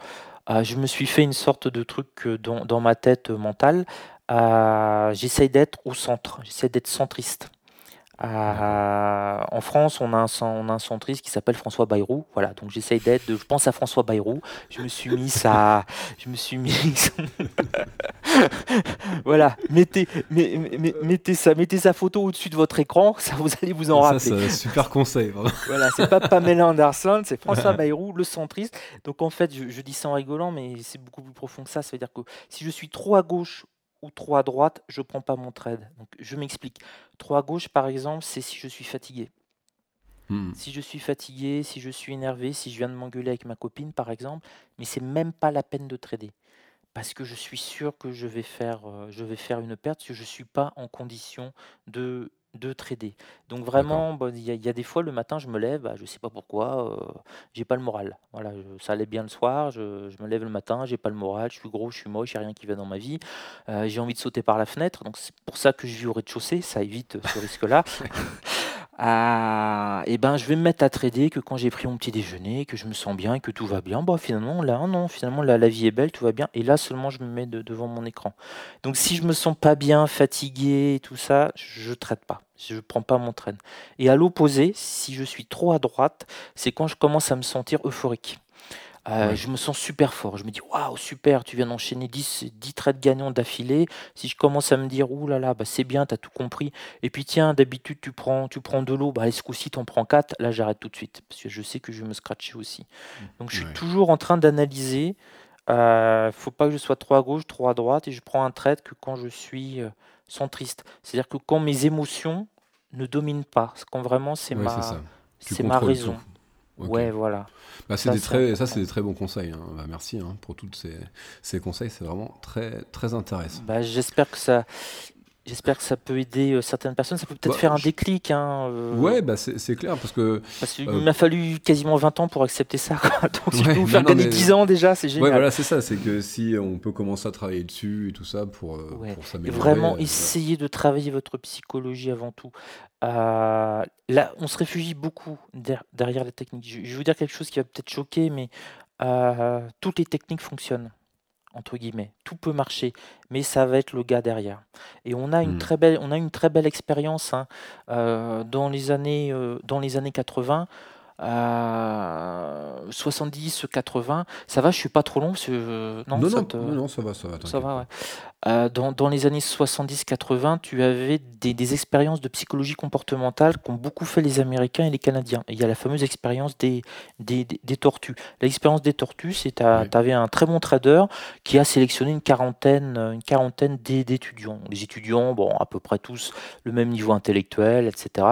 euh, je me suis fait une sorte de truc euh, dans, ma tête mentale. Euh, J'essaye d'être au centre, j'essaie d'être centriste. Euh, en France, on a, un, cen- on a un centriste qui s'appelle François Bayrou. Voilà, donc j'essaye d'être. Je pense à François Bayrou. Je me suis mis ça. Je me suis mis. voilà, mettez, met- met- mettez, ça, mettez sa photo au-dessus de votre écran, ça vous allez vous en Ça, rappeler. c'est un super conseil. vraiment. Voilà, c'est pas Pamela Anderson, c'est François Bayrou, le centriste. Donc en fait, je, je dis ça en rigolant, mais c'est beaucoup plus profond que ça. Ça veut dire que si je suis trop à gauche ou trop à droite, je prends pas mon trade. Donc je m'explique. Trop à gauche, par exemple, c'est si je suis fatigué. Hmm. Si je suis fatigué, si je suis énervé, si je viens de m'engueuler avec ma copine, par exemple, mais c'est même pas la peine de trader. Parce que je suis sûr que je vais faire, euh, je vais faire une perte, parce que je ne suis pas en condition de, de trader. Donc vraiment, bon, il y, a- il y a des fois, le matin, je me lève, bah, je ne sais pas pourquoi, euh, j'ai pas le moral. Voilà, je- ça allait bien le soir, je, je me lève le matin, j'ai pas le moral, je suis gros, je suis moche, a rien qui va dans ma vie. Euh, j'ai envie de sauter par la fenêtre, donc c'est pour ça que je vis au rez-de-chaussée, ça évite ce risque-là. Ah, et ben, je vais me mettre à trader que quand j'ai pris mon petit déjeuner, que je me sens bien que tout va bien. Bah, finalement, là, non, finalement, là, la vie est belle, tout va bien. Et là, seulement, je me mets de- devant mon écran. Donc, si je me sens pas bien, fatigué et tout ça, je traite pas. Je prends pas mon train. Et à l'opposé, si je suis trop à droite, c'est quand je commence à me sentir euphorique. Euh, Ouais. Je me sens super fort. Je me dis, waouh, super, tu viens d'enchaîner 10, 10 trades gagnants d'affilée. Si je commence à me dire, ouh là là, bah, c'est bien, tu as tout compris. Et puis tiens, d'habitude, tu prends, tu prends de l'eau, bah, ce coup-ci, tu en prends 4. Là, j'arrête tout de suite parce que je sais que je vais me scratcher aussi. Donc, je suis Ouais. toujours en train d'analyser. Euh, faut pas que je sois trop à gauche, trop à droite. Et je prends un trade que quand je suis euh, centriste. C'est-à-dire que quand mes émotions ne dominent pas, quand vraiment c'est Ouais, ma, c'est ma raison. tout. Ok. Ouais, voilà. Bah, c'est Ça, des c'est très, ça, important. c'est des très bons conseils. hein. Bah, merci hein, pour tous ces, ces conseils. C'est vraiment très, très intéressant. Bah, j'espère que ça, j'espère que ça peut aider euh, certaines personnes. Ça peut peut-être Bah, faire un déclic, hein, euh, Ouais, bah, c'est clair parce que parce qu'il euh, m'a fallu quasiment 20 ans pour accepter ça. Donc, si je Ouais, peux vous faire gagner mais- 10 ans déjà, c'est Ouais, génial. voilà, c'est ça. C'est que si on peut commencer à travailler dessus et tout ça pour, Ouais. pour s'améliorer. vraiment, euh, essayez de travailler votre psychologie avant tout. Là, on se réfugie beaucoup der- derrière la technique. Je, vais vous dire quelque chose qui va peut-être choquer, mais toutes les techniques fonctionnent, entre guillemets. Tout peut marcher, mais ça va être le gars derrière. Et on a une Hmm. très belle, on a une très belle expérience hein, euh, dans les années, euh, dans les années 80. euh, 70, 80, ça va, je suis pas trop long, parce que, non, Non, ça non, te- non, non, ça va, ça va. ça va, ouais. Euh, dans, dans les années 70-80, tu avais des, des expériences de psychologie comportementale qu'ont beaucoup fait les Américains et les Canadiens. Et il y a la fameuse expérience des, des, des- des tortues. L'expérience des tortues, c'est tu Ouais. avais un très bon trader qui a sélectionné une quarantaine, une quarantaine d'é- d'étudiants. Les étudiants, bon, à peu près tous le même niveau intellectuel, etc.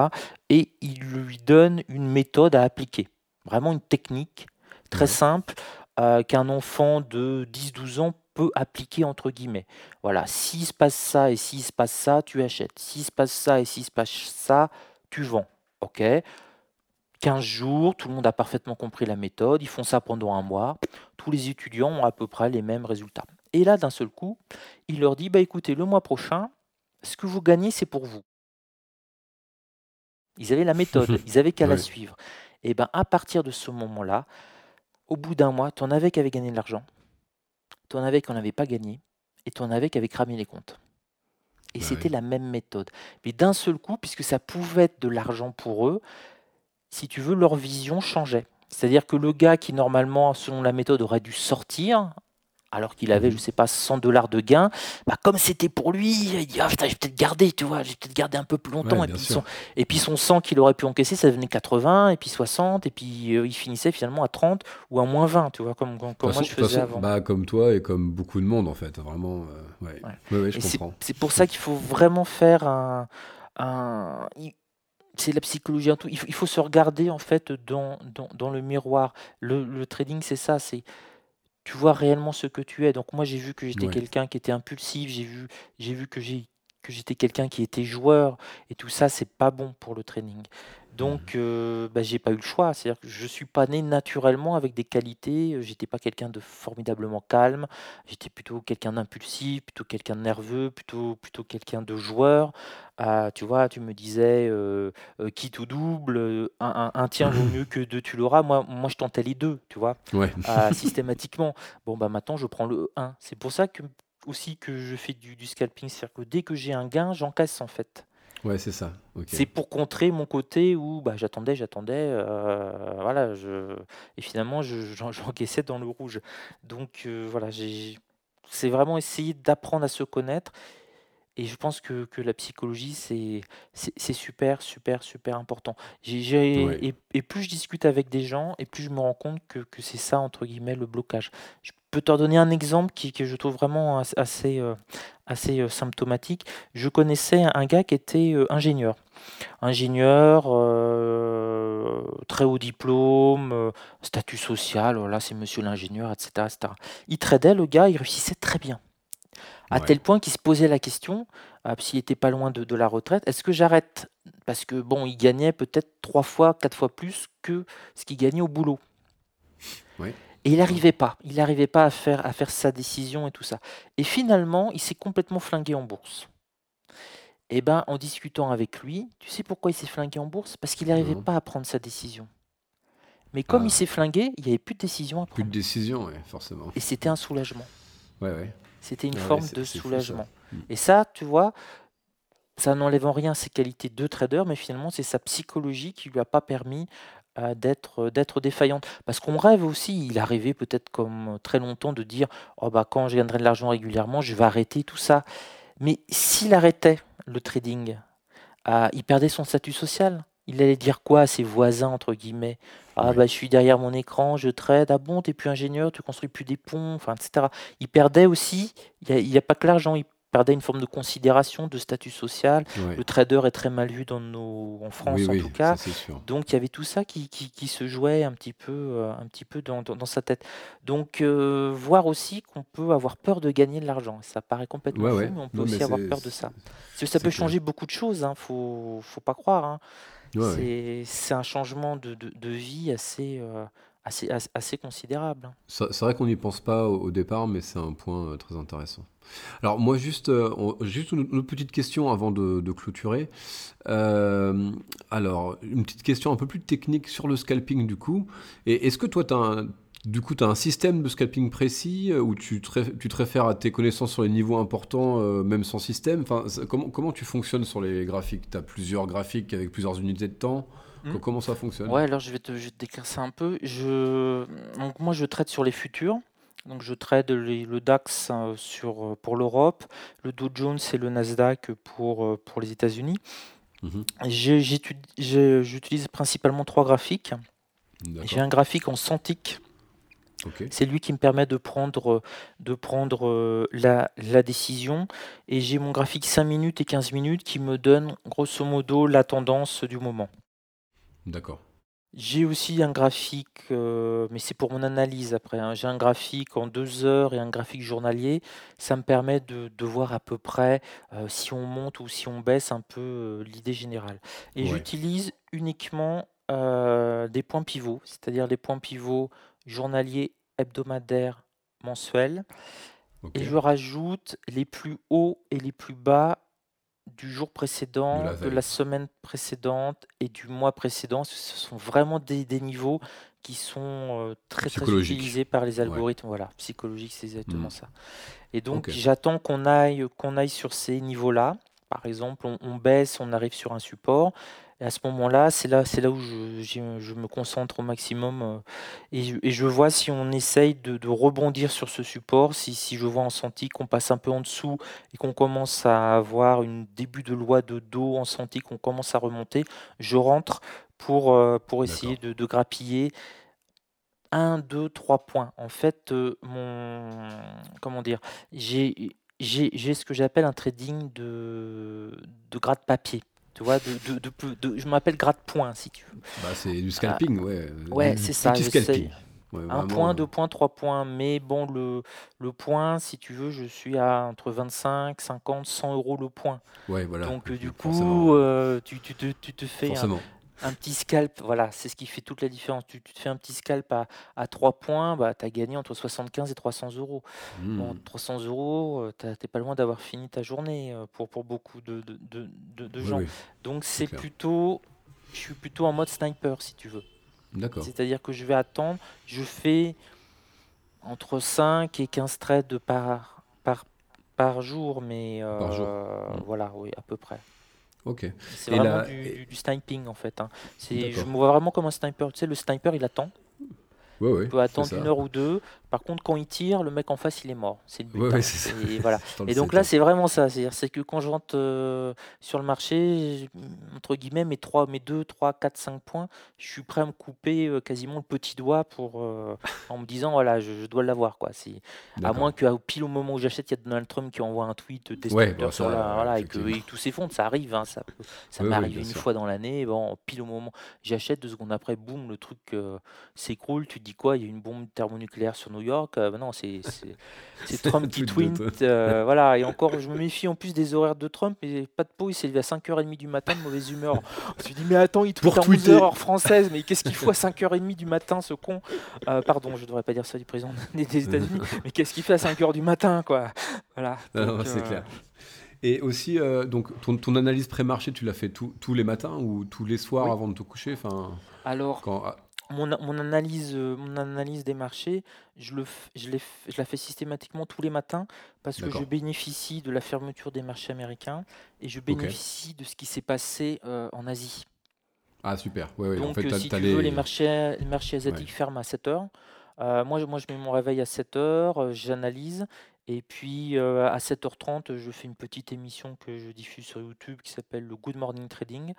Et il lui donne une méthode à appliquer. Vraiment une technique très simple euh, qu'un enfant de 10-12 ans peut appliquer entre guillemets. Voilà, s'il se passe ça et s'il se passe ça, tu achètes. S'il se passe ça et s'il se passe ça, tu vends. OK? 15 jours, tout le monde a parfaitement compris la méthode, ils font ça pendant un mois, tous les étudiants ont à peu près les mêmes résultats. Et là, d'un seul coup, il leur dit, bah écoutez, le mois prochain, ce que vous gagnez, c'est pour vous. Ils avaient la méthode, ils avaient qu'à la suivre. Et bien, à partir de ce moment-là, au bout d'un mois, tu en avais qui avaient gagné de l'argent, tu en avais qui n'en avaient pas gagné, et tu en avais qui avaient cramé les comptes. Et bah c'était la même méthode. Mais d'un seul coup, puisque ça pouvait être de l'argent pour eux, si tu veux, leur vision changeait. C'est-à-dire que le gars qui, normalement, selon la méthode, aurait dû sortir, alors qu'il avait, je sais pas, 100 dollars de gain, bah, comme c'était pour lui, il dit, ah, je vais peut-être garder, tu vois, j'ai peut-être gardé un peu plus longtemps. et, puis son, et, puis son, 100 qu'il aurait pu encaisser, ça devenait 80, et puis 60, et puis euh, il finissait finalement à 30 ou à moins 20, tu vois, comme, comme, moi je faisais avant. Bah, comme toi et comme beaucoup de monde, en fait, vraiment, euh, ouais. je comprends. C'est pour ça qu'il faut vraiment faire un... un c'est la psychologie en tout. Il faut, il faut, se regarder en fait dans, dans, dans le miroir. Le, le trading, c'est ça. C'est tu vois réellement ce que tu es. Donc moi, j'ai vu que j'étais quelqu'un qui était impulsif, j'ai vu, j'ai vu que j'ai que j'étais quelqu'un qui était joueur et tout ça, c'est pas bon pour le training. Donc, mmh. euh, bah, j'ai pas eu le choix. C'est-à-dire que je suis pas né naturellement avec des qualités. J'étais pas quelqu'un de formidablement calme. J'étais plutôt quelqu'un d'impulsif, plutôt quelqu'un de nerveux, plutôt, plutôt quelqu'un de joueur. Ah, tu vois, tu me disais euh, euh, quitte ou double, un, un, tien vaut mieux que deux, tu l'auras. Moi, moi, je tentais les deux, tu vois, ah, systématiquement. Bon, bah maintenant, je prends le 1. C'est pour ça que aussi que je fais du, du scalping. C'est-à-dire que dès que j'ai un gain, j'encaisse en fait. Ouais, c'est ça. C'est pour contrer mon côté où bah, j'attendais, j'attendais, euh, voilà, je... et finalement j'encaissais dans le rouge. Donc euh, voilà, c'est vraiment essayer d'apprendre à se connaître. Et je pense que, que la psychologie, c'est super, super, super important. Et, et, plus je discute avec des gens, et plus je me rends compte que, que c'est ça, entre guillemets, le blocage. Je peux te donner un exemple qui, que je trouve vraiment assez, euh, assez euh, symptomatique. Je connaissais un gars qui était euh, ingénieur. Ingénieur, très haut diplôme, statut social, voilà, c'est monsieur l'ingénieur, etc., etc. Il tradait, le gars, il réussissait très bien. À tel point qu'il se posait la question, s'il n'était pas loin de, de la retraite, est-ce que j'arrête? Parce que bon, il gagnait peut-être trois fois, quatre fois plus que ce qu'il gagnait au boulot. Oui. Et il n'arrivait pas. Il n'arrivait pas à faire, à faire sa décision et tout ça. Et finalement, il s'est complètement flingué en bourse. Et eh ben, en discutant avec lui, tu sais pourquoi il s'est flingué en bourse? Parce qu'il n'arrivait pas à prendre sa décision. Mais comme ah. il s'est flingué, il n'y avait plus de décision à prendre. Plus de décision, oui, forcément. Et c'était un soulagement. Ouais, ouais. C'était une forme de soulagement. Hmm. Et ça, tu vois, ça n'enlève en rien ses qualités de trader, mais finalement, c'est sa psychologie qui lui a pas permis d'être d'être défaillante. Parce qu'on rêve aussi, il arrivait peut-être comme très longtemps de dire oh bah quand je gagnerai de l'argent régulièrement, je vais arrêter tout ça. Mais s'il arrêtait le trading, il perdait son statut social. Il allait dire quoi à ses voisins entre guillemets? Ah bah je suis derrière mon écran, je trade. Ah bon, t'es plus ingénieur, tu construis plus des ponts, enfin etc. Il perdait aussi. Il n'y a, a, pas que l'argent. Il perdait une forme de considération, de statut social. Le trader est très mal vu dans nos, en France en tout cas. Donc il y avait tout ça qui, qui, se jouait un petit peu, euh, un petit peu dans, dans, sa tête. Donc euh, voir aussi qu'on peut avoir peur de gagner de l'argent. Ça paraît complètement fou, mais on peut aussi avoir peur de ça. ça peut changer beaucoup de choses, hein, faut, faut pas croire. Hein. C'est un changement de, de, de vie assez, euh, assez, assez considérable. Hein. C'est vrai qu'on n'y pense pas au, départ, mais c'est un point euh, très intéressant. Alors moi, juste, euh, juste une, petite question avant de, clôturer. Alors, une petite question un peu plus technique sur le scalping du coup. Et est-ce que toi, tu as du coup, tu as un système de scalping précis où tu te, tu te réfères à tes connaissances sur les niveaux importants, même sans système enfin, comment, comment tu fonctionnes sur les graphiques? Tu as plusieurs graphiques avec plusieurs unités de temps? Hmm. Comment ça fonctionne? Ouais, alors je vais, te, décrire ça un peu. Je, donc moi, je traite sur les futurs. Donc je trade le DAX euh, sur, euh, pour l'Europe, le Dow Jones et le Nasdaq pour, euh, pour les États-Unis. Mhm. J'utilise principalement trois graphiques. J'ai un graphique en C'est lui qui me permet de prendre, de prendre la, la décision. Et j'ai mon graphique 5 minutes et 15 minutes qui me donne grosso modo la tendance du moment. D'accord. J'ai aussi un graphique, euh, mais c'est pour mon analyse après, hein. J'ai un graphique en deux heures et un graphique journalier. Ça me permet de de voir à peu près, euh, si on monte ou si on baisse un peu, euh, l'idée générale et j'utilise uniquement des points pivots, c'est-à-dire les points pivots journaliers, hebdomadaires, mensuels. Et je rajoute les plus hauts et les plus bas du jour précédent, de la semaine précédente et du mois précédent. Ce sont vraiment des, niveaux qui sont très, très utilisés par les algorithmes. Voilà, psychologique, c'est exactement mmh. ça. Et donc, j'attends qu'on aille, qu'on aille sur ces niveaux-là. Par exemple, on, baisse, on arrive sur un support. Et à ce moment-là, c'est là, c'est là où je, me concentre au maximum euh, et, je, vois si on essaye de, rebondir sur ce support, si, si je vois en senti qu'on passe un peu en dessous et qu'on commence à avoir une début de loi de dos en senti, qu'on commence à remonter, je rentre pour, euh, pour essayer de, de grappiller 1, 2, 3 points. En fait, euh, mon comment dire, j'ai ce que j'appelle un trading de de gratte-papier. Tu vois, de, de, de, je m'appelle gratte-point, si tu veux. Bah, c'est du scalping, ah, ouais. Ouais, c'est ça. Scalping. un point, deux points, trois points. Mais bon, le, le point, si tu veux, je suis à entre 25, 50, 100 euros le point. Ouais, voilà. Donc, du coup, euh, tu, tu, te, tu te fais un, un petit scalp, voilà, c'est ce qui fait toute la différence. Tu, te fais un petit scalp à, à 3 points, bah, tu as gagné entre 75 et 300 euros. 300 mmh. euros, euh, tu n'es pas loin d'avoir fini ta journée euh, pour, pour beaucoup de, de, de, gens. Donc c'est plutôt, je suis plutôt en mode sniper si tu veux. D'accord. C'est-à-dire que je vais attendre, je fais entre 5 et 15 trades par, par, par jour, mais par jour. Euh, mmh. voilà, oui, à peu près. Ok. C'est vraiment du, du, sniping en fait. Hein. Je me vois vraiment comme un sniper. Tu sais, le sniper il attend. Ouais, il peut attendre une heure ou deux. Par contre, quand il tire, le mec en face, il est mort. C'est le but. Hein. Et, voilà. et donc là, c'est vraiment ça. C'est que quand je rentre euh, sur le marché, entre guillemets, mes, 3, mes 2, 3, 4, 5 points, je suis prêt à me couper euh, quasiment le petit doigt pour, euh, en me disant, voilà, je, dois l'avoir. Quoi. À moins qu'à pile au moment où j'achète, il y a Donald Trump qui envoie un tweet destructeur sur la, voilà, et que tout s'effondre. Ça arrive. Hein, ça ça m'est arrivé une fois dans l'année. Bon, pile au moment, j'achète, deux secondes après, boum, le truc s'écroule. Tu te dis quoi? Il y a une bombe thermonucléaire sur New York. Euh, non, c'est Trump qui tweet. Euh, voilà, et encore, je me méfie en plus des horaires de Trump, mais pas de peau, il s'est levé à 5h30 du matin de mauvaise humeur. Je me dis, mais attends, il tweet à 11h heure française, mais qu'est-ce qu'il faut à 5h30 du matin, ce con? Euh, Pardon, je devrais pas dire ça du président des États-Unis, mais qu'est-ce qu'il fait à 5h du matin, quoi? Voilà. c'est clair. Et aussi, donc, ton, analyse pré-marché, tu l'as fait tous les matins ou tous les soirs avant de te coucher enfin, Alors, quand, ah, mon, analyse, euh, mon analyse des marchés, je, le, je, je la fais systématiquement tous les matins parce que je bénéficie de la fermeture des marchés américains et je bénéficie de ce qui s'est passé euh, en Asie. Ah super, Donc euh, si tu veux, les marchés, les marchés asiatiques ferment à 7 heures. moi, moi, je mets mon réveil à 7 heures, j'analyse et puis à 7h30, je fais une petite émission que je diffuse sur YouTube qui s'appelle le Good Morning Trading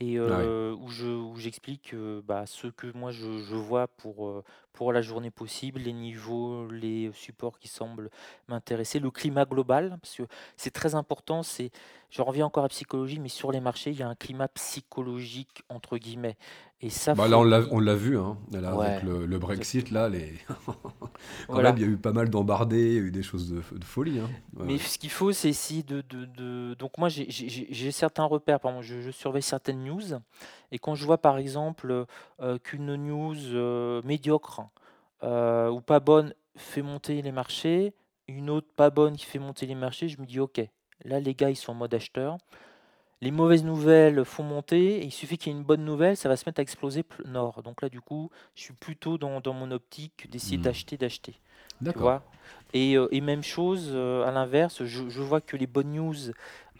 et ah où je où j'explique, bah, ce que moi je je vois pour, pour la journée possible, les niveaux, les supports qui semblent m'intéresser, le climat global, parce que c'est très important, c'est je reviens encore à psychologie, mais sur les marchés, il y a un climat «psychologique» entre guillemets et ça Bah, là, on l'a vu, hein, avec le le Brexit, là, les quand même, il y a eu pas mal d'embardés, il y a eu des choses de de folie, hein. Mais ce qu'il faut, c'est essayer de de de donc moi j'ai j'ai certains repères, par exemple, je je surveille certaines news et quand je vois par exemple, euh, qu'une news, euh, médiocre, euh, ou pas bonne fait monter les marchés, une autre pas bonne qui fait monter les marchés, je me dis: «OK, là les gars ils sont en mode acheteur». Les mauvaises nouvelles font monter il suffit qu'il y ait une bonne nouvelle, ça va se mettre à exploser nord. Donc là du coup, je suis plutôt dans dans mon optique d'essayer mmh. d'acheter, d'acheter. D'accord. Et et même chose, à l'inverse, je je vois que les bonnes news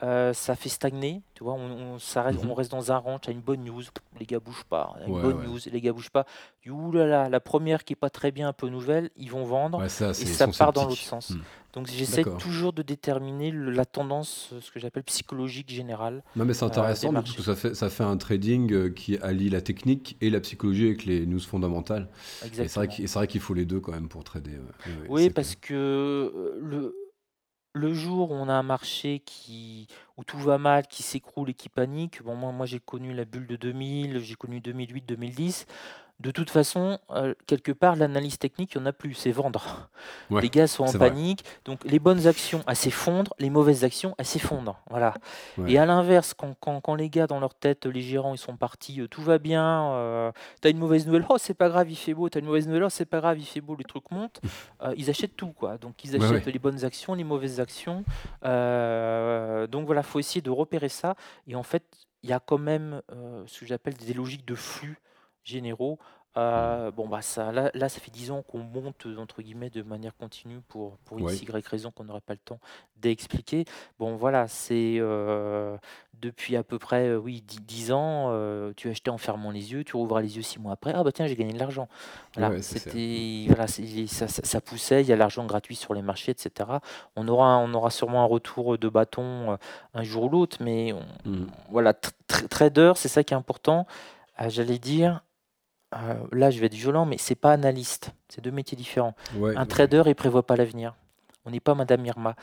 euh, ça fait stagner, tu vois, on, reste, on mhm. reste dans un ranch, à une bonne news, les gars bougent pas, une bonne news, les gars bougent pas. Ouh là là, la première qui est pas très bien, un peu nouvelle, ils vont vendre et ça part dans l'autre sens. Hmm. Donc j'essaie toujours de déterminer la tendance, ce que j'appelle psychologique générale. Non mais c'est euh, intéressant parce que ça fait, ça fait un trading euh, qui allie la technique et la psychologie avec les news fondamentales. Exactement. Et c'est vrai qu'il faut les deux quand même pour trader. oui, parce que le le jour où on a un marché où tout va mal, qui s'écroule et qui panique, bon moi moi j'ai connu la bulle de 2000, j'ai connu 2008-2010. De toute façon, euh, quelque part, l'analyse technique, il n'y en a plus, c'est vendre. Ouais, Les gars sont en vrai. panique, donc les bonnes actions, elles s'effondrent, les mauvaises actions, elles s'effondrent. Voilà. Ouais. Et à l'inverse, quand, quand- quand les gars, dans leur tête, les gérants, ils sont partis, euh, tout va bien, euh, t'as une mauvaise nouvelle, oh c'est pas grave, il fait beau, t'as une mauvaise nouvelle, oh c'est pas grave, il fait beau, le truc monte, euh, ils achètent tout, quoi. Donc ils achètent ouais. les bonnes actions, les mauvaises actions. Donc voilà, faut essayer de repérer ça. Et en fait, il y a quand même ce que j'appelle des logiques de flux généraux. Hmm. Euh, bon, bah ça, là, là, ça fait 10 ans qu'on monte, entre guillemets, de manière continue pour, pour Ouais. x, y raison qu'on n'aurait pas le temps d'expliquer. Bon, voilà, c'est euh, depuis à peu près, euh, oui, 10, 10 ans, euh, tu achetais en fermant les yeux, tu rouvras les yeux 6 mois après, ah bah tiens, j'ai gagné de l'argent. Voilà, Ouais, c'était, voilà, ça, ça- ça poussait, il y a l'argent gratuit sur les marchés, etc. On aura, on aura sûrement un retour de bâton euh, un jour ou l'autre, mais on- Hmm. voilà, tr- tr- trader, c'est ça qui est important. Euh, J'allais dire, euh, là je vais être violent, mais c'est pas analyste, c'est deux métiers différents. Ouais, Un ouais. trader, il prévoit pas l'avenir. On n'est pas Madame Irma.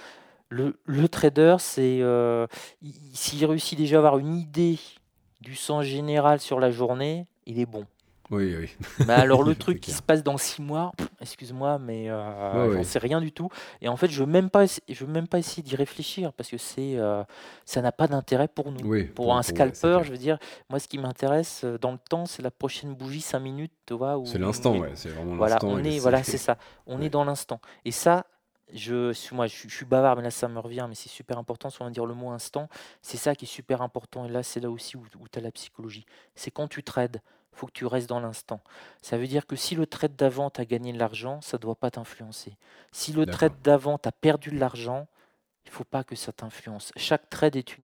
Le, le trader, c'est euh, il- il- s'il réussit déjà à avoir une idée du sens général sur la journée, il est bon. Oui, oui. Mais alors le truc qui se passe dans six mois, excuse-moi, mais euh, j'en sais rien du tout. Et en fait, je veux même pas, je veux même pas essayer d'y réfléchir parce que c'est, euh, ça n'a pas d'intérêt pour nous. Oui, Pour pour- un ouais, scalper, je veux dire, moi, ce qui m'intéresse euh, dans le temps, c'est la prochaine bougie, 5 minutes, tu vois. C'est où- l'instant, où- ouais. C'est vraiment Voilà, l'instant. on est, voilà, c'est ça. On Ouais. est dans l'instant. Et ça, je, suis- moi, je, suis- je suis bavard, mais là, ça me revient, mais c'est super important, si on va dire le mot instant. C'est ça qui est super important. Et là, c'est là aussi où, tu as la psychologie. C'est quand tu trades, faut que tu restes dans l'instant. Ça veut dire que si le trade d'avant, tu as gagné de l'argent, ça ne doit pas t'influencer. Si le trade d'avant, tu as perdu de l'argent, il faut pas que ça t'influence. Chaque trade est une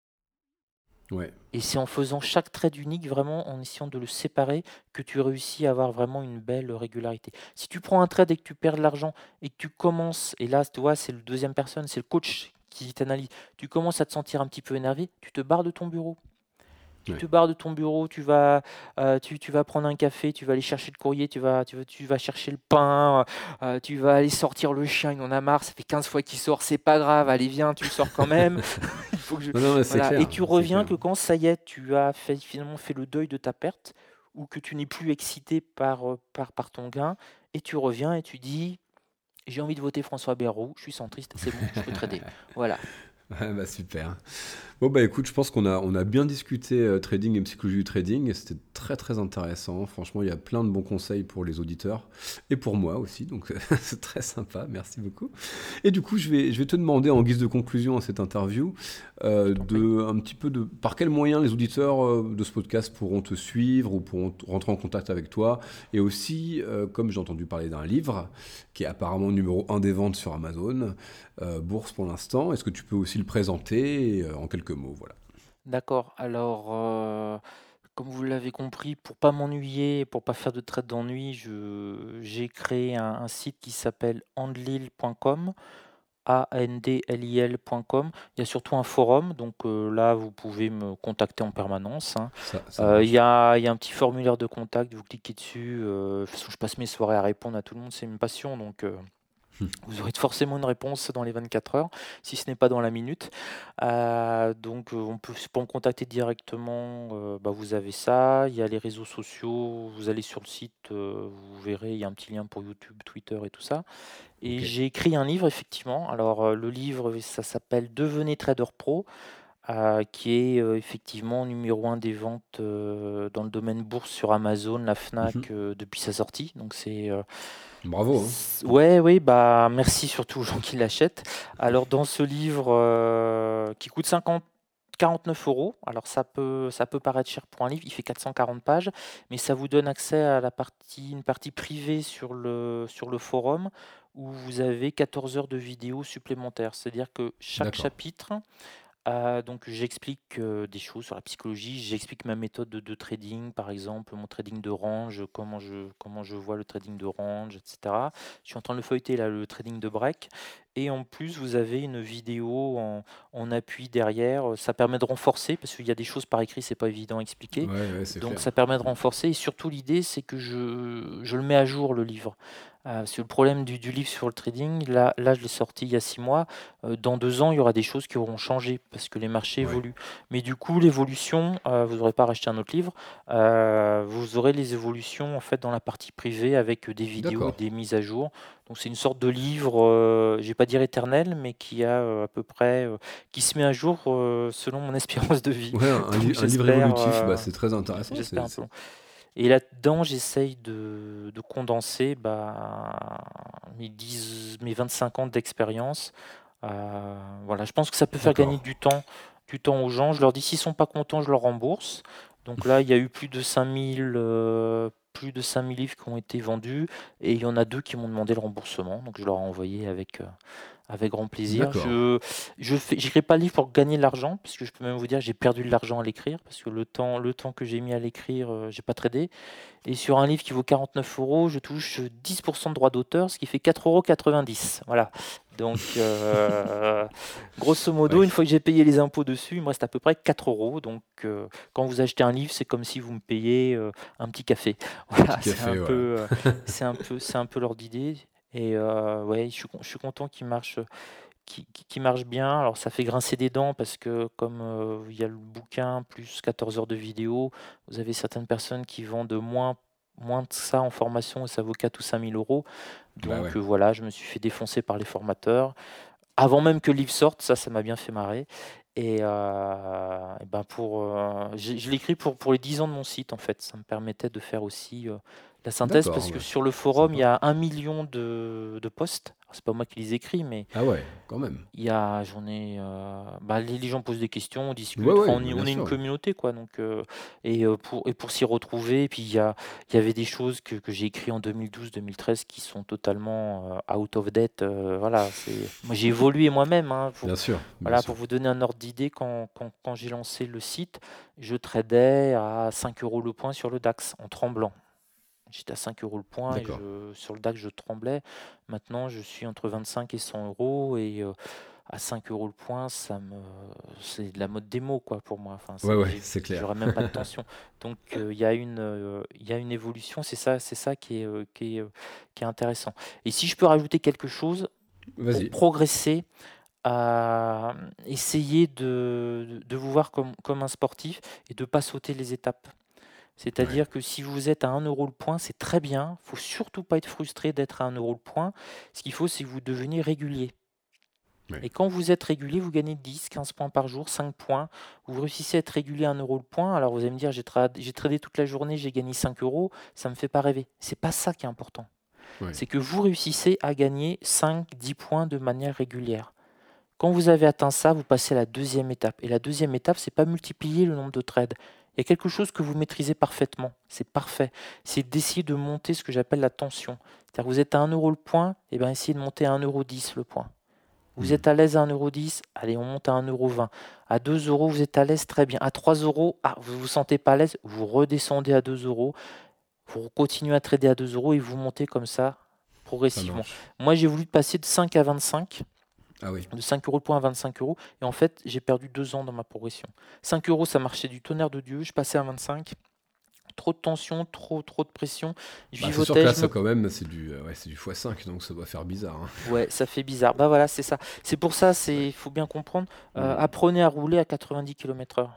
Ouais. et c'est en faisant chaque trade unique, vraiment en essayant de le séparer, que tu réussis à avoir vraiment une belle régularité. Si tu prends un trade et que tu perds de l'argent et que tu commences, et là, tu vois, c'est le deuxième personne, c'est le coach qui t'analyse, tu commences à te sentir un petit peu énervé, tu te barres de ton bureau. Tu Ouais. te barres de ton bureau, tu vas, euh, tu, tu vas prendre un café, tu vas aller chercher le courrier, tu vas, tu tu vas chercher le pain, euh, tu vas aller sortir le chien, il en a marre, ça fait 15 fois qu'il sort, c'est pas grave, allez viens, tu le sors quand même. il faut que je... Non, non, Voilà, clair. Et tu reviens que quand ça y est, tu as fait, finalement fait le deuil de ta perte, ou que tu n'es plus excité par, euh, par, par ton gain, et tu reviens et tu dis j'ai envie de voter François Bayrou, je suis centriste, c'est bon, je peux trader. Voilà. Ouais, bah super. Bon bah écoute, je pense qu'on a, on a bien discuté euh, trading et psychologie du trading et c'était très très intéressant. Franchement, il y a plein de bons conseils pour les auditeurs et pour moi aussi, donc c'est très sympa. Merci beaucoup. Et du coup, je vais, je vais te demander en guise de conclusion à cette interview, euh, de un petit peu de par quels moyens les auditeurs euh, de ce podcast pourront te suivre ou pourront rentrer en contact avec toi et aussi, comme j'ai entendu parler d'un livre qui est apparemment numéro un des ventes sur Amazon, bourse pour l'instant. Est-ce que tu peux aussi le présenter en quelques mots voilà. D'accord. Alors, euh, comme vous l'avez compris, pour pas m'ennuyer, pour pas faire de traite d'ennui, je, j'ai créé un, un site qui s'appelle andlil.com. A-N-D-L-I-L.com. Il y a surtout un forum, donc euh, là vous pouvez me contacter en permanence. hein. Ça, ça Euh, marche. Il y, a, il y a un petit formulaire de contact, vous cliquez dessus. euh, de toute façon, je passe mes soirées à répondre à tout le monde, c'est une passion, donc euh, vous aurez forcément une réponse dans les 24 heures, si ce n'est pas dans la minute. Euh, donc, euh, on peut, pour me contacter directement, euh, bah, vous avez ça. Il y a les réseaux sociaux, vous allez sur le site, euh, vous verrez, il y a un petit lien pour YouTube, Twitter et tout ça. Et j'ai écrit un livre, effectivement. Alors, le livre, ça s'appelle Devenez Trader Pro. Qui est effectivement numéro un des ventes dans le domaine bourse sur Amazon, la Fnac, Mhm. euh, depuis sa sortie. Donc c'est Bravo. hein. ouais, oui, bah merci surtout aux gens qui l'achètent. Alors dans ce livre qui coûte 50 49 euros, alors ça peut, ça peut paraître cher pour un livre, il fait 440 pages, mais ça vous donne accès à la partie, une partie privée sur le, sur le forum où vous avez 14 heures de vidéos supplémentaires. C'est-à-dire que chaque D'accord. chapitre, euh, donc j'explique des choses sur la psychologie, j'explique ma méthode de, de trading, par exemple mon trading de range, comment je, comment je vois le trading de range, etc. Je suis en train de le feuilleter là, le trading de break. Et en plus, vous avez une vidéo en, en appui derrière. Ça permet de renforcer, parce qu'il y a des choses par écrit, c'est pas évident à expliquer. Ouais, ouais, c'est Donc clair. ça permet de renforcer. Et surtout, l'idée, c'est que je, je le mets à jour, le livre. Euh, c'est le problème du, livre sur le trading. Là, là je l'ai sorti il y a six mois. Euh, dans deux ans, il y aura des choses qui auront changé parce que les marchés évoluent. Mais du coup, l'évolution, euh, vous n'aurez pas racheté un autre livre. vous aurez les évolutions en fait dans la partie privée avec des vidéos, des mises à jour. Donc c'est une sorte de livre, je vais pas dire éternel, mais qui a à peu près, qui se met à jour selon mon espérance de vie. un, livre évolutif, bah, c'est très intéressant. Et là-dedans, j'essaye de, condenser bah, mes, 10, mes 25 ans d'expérience. Euh, voilà, je pense que ça peut faire gagner du temps, du temps aux gens. Je leur dis, s'ils sont pas contents, je leur rembourse. Donc là, il y a eu plus de 5000 euh, plus de 5000 livres qui ont été vendus et il y en a deux qui m'ont demandé le remboursement. Donc je leur ai envoyé avec, euh, avec grand plaisir. Je n'écris pas le livre pour gagner de l'argent, puisque je peux même vous dire j'ai perdu de l'argent à l'écrire, parce que le temps, le temps que j'ai mis à l'écrire, je euh, j'ai pas tradé. Et sur un livre qui vaut 49 euros, je touche 10% de droits d'auteur, ce qui fait 4,90 euros. Voilà. Donc, euh, grosso modo, une fois que j'ai payé les impôts dessus, il me reste à peu près 4 euros. Donc, euh, quand vous achetez un livre, c'est comme si vous me payez un petit café. Voilà, c'est un, peu, c'est un peu, c'est un peu l'ordre d'idée. Et ouais, je suis, je suis content qu'il marche, qui, marche bien. Alors ça fait grincer des dents parce que comme il y a le bouquin plus 14 heures de vidéo, vous avez certaines personnes qui vendent moins, moins de ça en formation et ça vaut 4 ou 5 000 euros. Bah Donc voilà, je me suis fait défoncer par les formateurs. Avant même que le livre sorte, ça, ça m'a bien fait marrer. Et, ben pour, je, l'écris pour, pour les 10 ans de mon site en fait. Ça me permettait de faire aussi la synthèse, parce que sur le forum, il y a un million de, de posts c'est pas moi qui les écris, mais Ah ouais, quand même. il y a, j'en ai, euh, bah, les, gens posent des questions, on discute, on, est une communauté, quoi. Donc, euh, et euh, pour et pour s'y retrouver, puis il y a, il y avait des choses que, que j'ai écrites en 2012-2013 qui sont totalement out of date. voilà, c'est, moi j'ai évolué moi-même. Hein, Bien sûr. voilà, pour vous donner un ordre d'idée, quand, quand, quand j'ai lancé le site, je tradais à 5 euros le point sur le DAX en tremblant. J'étais à 5 euros le point et sur le DAX, je tremblais. Maintenant, je suis entre 25 et 100 euros et euh, à 5 euros le point, ça me, c'est de la mode démo quoi pour moi. Enfin, ouais, c'est clair. J'aurais même pas de tension. Donc euh, il y a une, euh, y a une évolution. C'est ça, c'est ça qui est, qui est, qui est intéressant. Et si je peux rajouter quelque chose, pour progresser, à essayer de, de vous voir comme, comme un sportif et de pas sauter les étapes. C'est-à-dire que si vous êtes à 1 euro le point, c'est très bien. Il faut surtout pas être frustré d'être à 1 euro le point. Ce qu'il faut, c'est que vous deveniez régulier. Et quand vous êtes régulier, vous gagnez 10, 15 points par jour, 5 points. Vous réussissez à être régulier à 1 euro le point. Alors vous allez me dire, j'ai tradé toute la journée, j'ai gagné 5 euros. Ça ne me fait pas rêver. C'est pas ça qui est important. C'est que vous réussissez à gagner 5, 10 points de manière régulière. Quand vous avez atteint ça, vous passez à la deuxième étape. Et la deuxième étape, c'est pas multiplier le nombre de trades. Il y a quelque chose que vous maîtrisez parfaitement, c'est parfait. C'est d'essayer de monter ce que j'appelle la tension. C'est-à-dire que vous êtes à 1 euro le point, et eh bien essayez de monter à 1,10 euro le point. Vous hmm. êtes à l'aise à 1,10 euro, allez, on monte à 1,20 euro. À 2 euros, vous êtes à l'aise, très bien. À 3 euros, ah, vous ne vous sentez pas à l'aise, vous redescendez à 2 euros. Vous continuez à trader à 2 euros et vous montez comme ça progressivement. Moi, j'ai voulu passer de 5 à 25. Ah de 5 euros le point à 25 euros. Et en fait, j'ai perdu deux ans dans ma progression. 5 euros, ça marchait du tonnerre de Dieu. Je passais à 25 trop de tension, trop, trop de pression. Je bah, c'est sûr que là, ça, quand même, c'est du, euh, ouais, c'est du x5, donc ça doit faire bizarre. Hein. Ouais, ça fait bizarre. Bah voilà, c'est ça. C'est pour ça, il faut bien comprendre. Euh, apprenez à rouler à 90 km/h.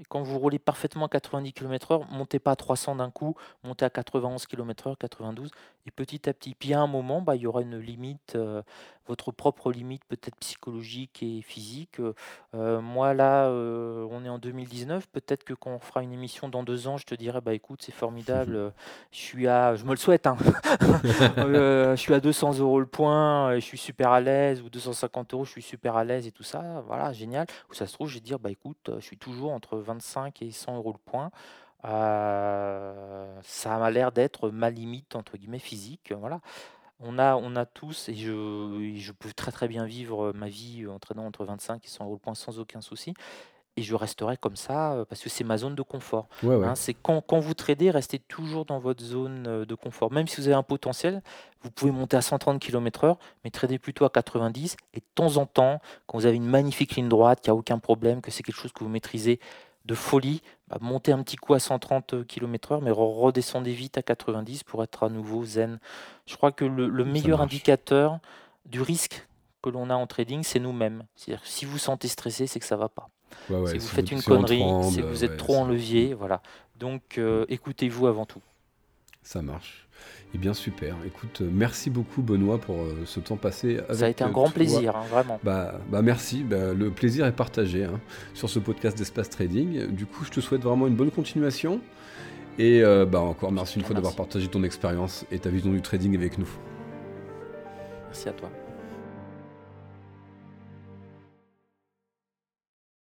Et quand vous roulez parfaitement à 90 km/h, montez pas à 300 d'un coup, montez à 91 km/h, 92, et petit à petit. Puis à un moment, bah, il y aura une limite, euh, votre propre limite peut-être psychologique et physique. Euh, moi là, euh, on est en 2019, peut-être que quand on fera une émission dans deux ans, je te dirai, bah écoute, c'est formidable, je suis à, je me le souhaite, hein. je suis à 200 euros le point, je suis super à l'aise, ou 250 euros, je suis super à l'aise et tout ça, voilà, génial. Ou ça se trouve, je vais dire, bah écoute, je suis toujours entre 25 et 100 euros le point. Euh, ça m'a l'air d'être ma limite entre guillemets physique, voilà. On a on a tous et je je peux très, très bien vivre, ma vie en traînant entre 25 et 100 euros le point sans aucun souci et je resterai comme ça, parce que c'est ma zone de confort, hein. C'est quand quand vous tradez, restez toujours dans votre zone, de confort. Même si vous avez un potentiel, vous pouvez monter à 130 km/h, mais tradez plutôt à 90 et de temps en temps, quand vous avez une magnifique ligne droite, qu'il y a aucun problème, que c'est quelque chose que vous maîtrisez de folie, montez un petit coup à 130 km/h, mais redescendez vite à 90 pour être à nouveau zen. Je crois que le, le meilleur indicateur du risque que l'on a en trading, c'est nous-mêmes. C'est-à-dire que si vous sentez stressé, c'est que ça va pas. Ouais, ouais, c'est que vous si faites une si on connerie, c'est que vous êtes ouais, trop en levier, voilà. Donc euh, écoutez-vous avant tout. Ça marche. Eh bien, super. Écoute, euh, merci beaucoup, Benoît, pour euh, ce temps passé avec ça a été un euh, grand toi. plaisir, hein, vraiment. Bah, bah merci, Bah, le plaisir est partagé hein, sur ce podcast d'Espace Trading. Du coup, je te souhaite vraiment une bonne continuation. Et euh, bah, encore merci une fois d'avoir partagé ton expérience et ta vision du trading avec nous. Merci à toi.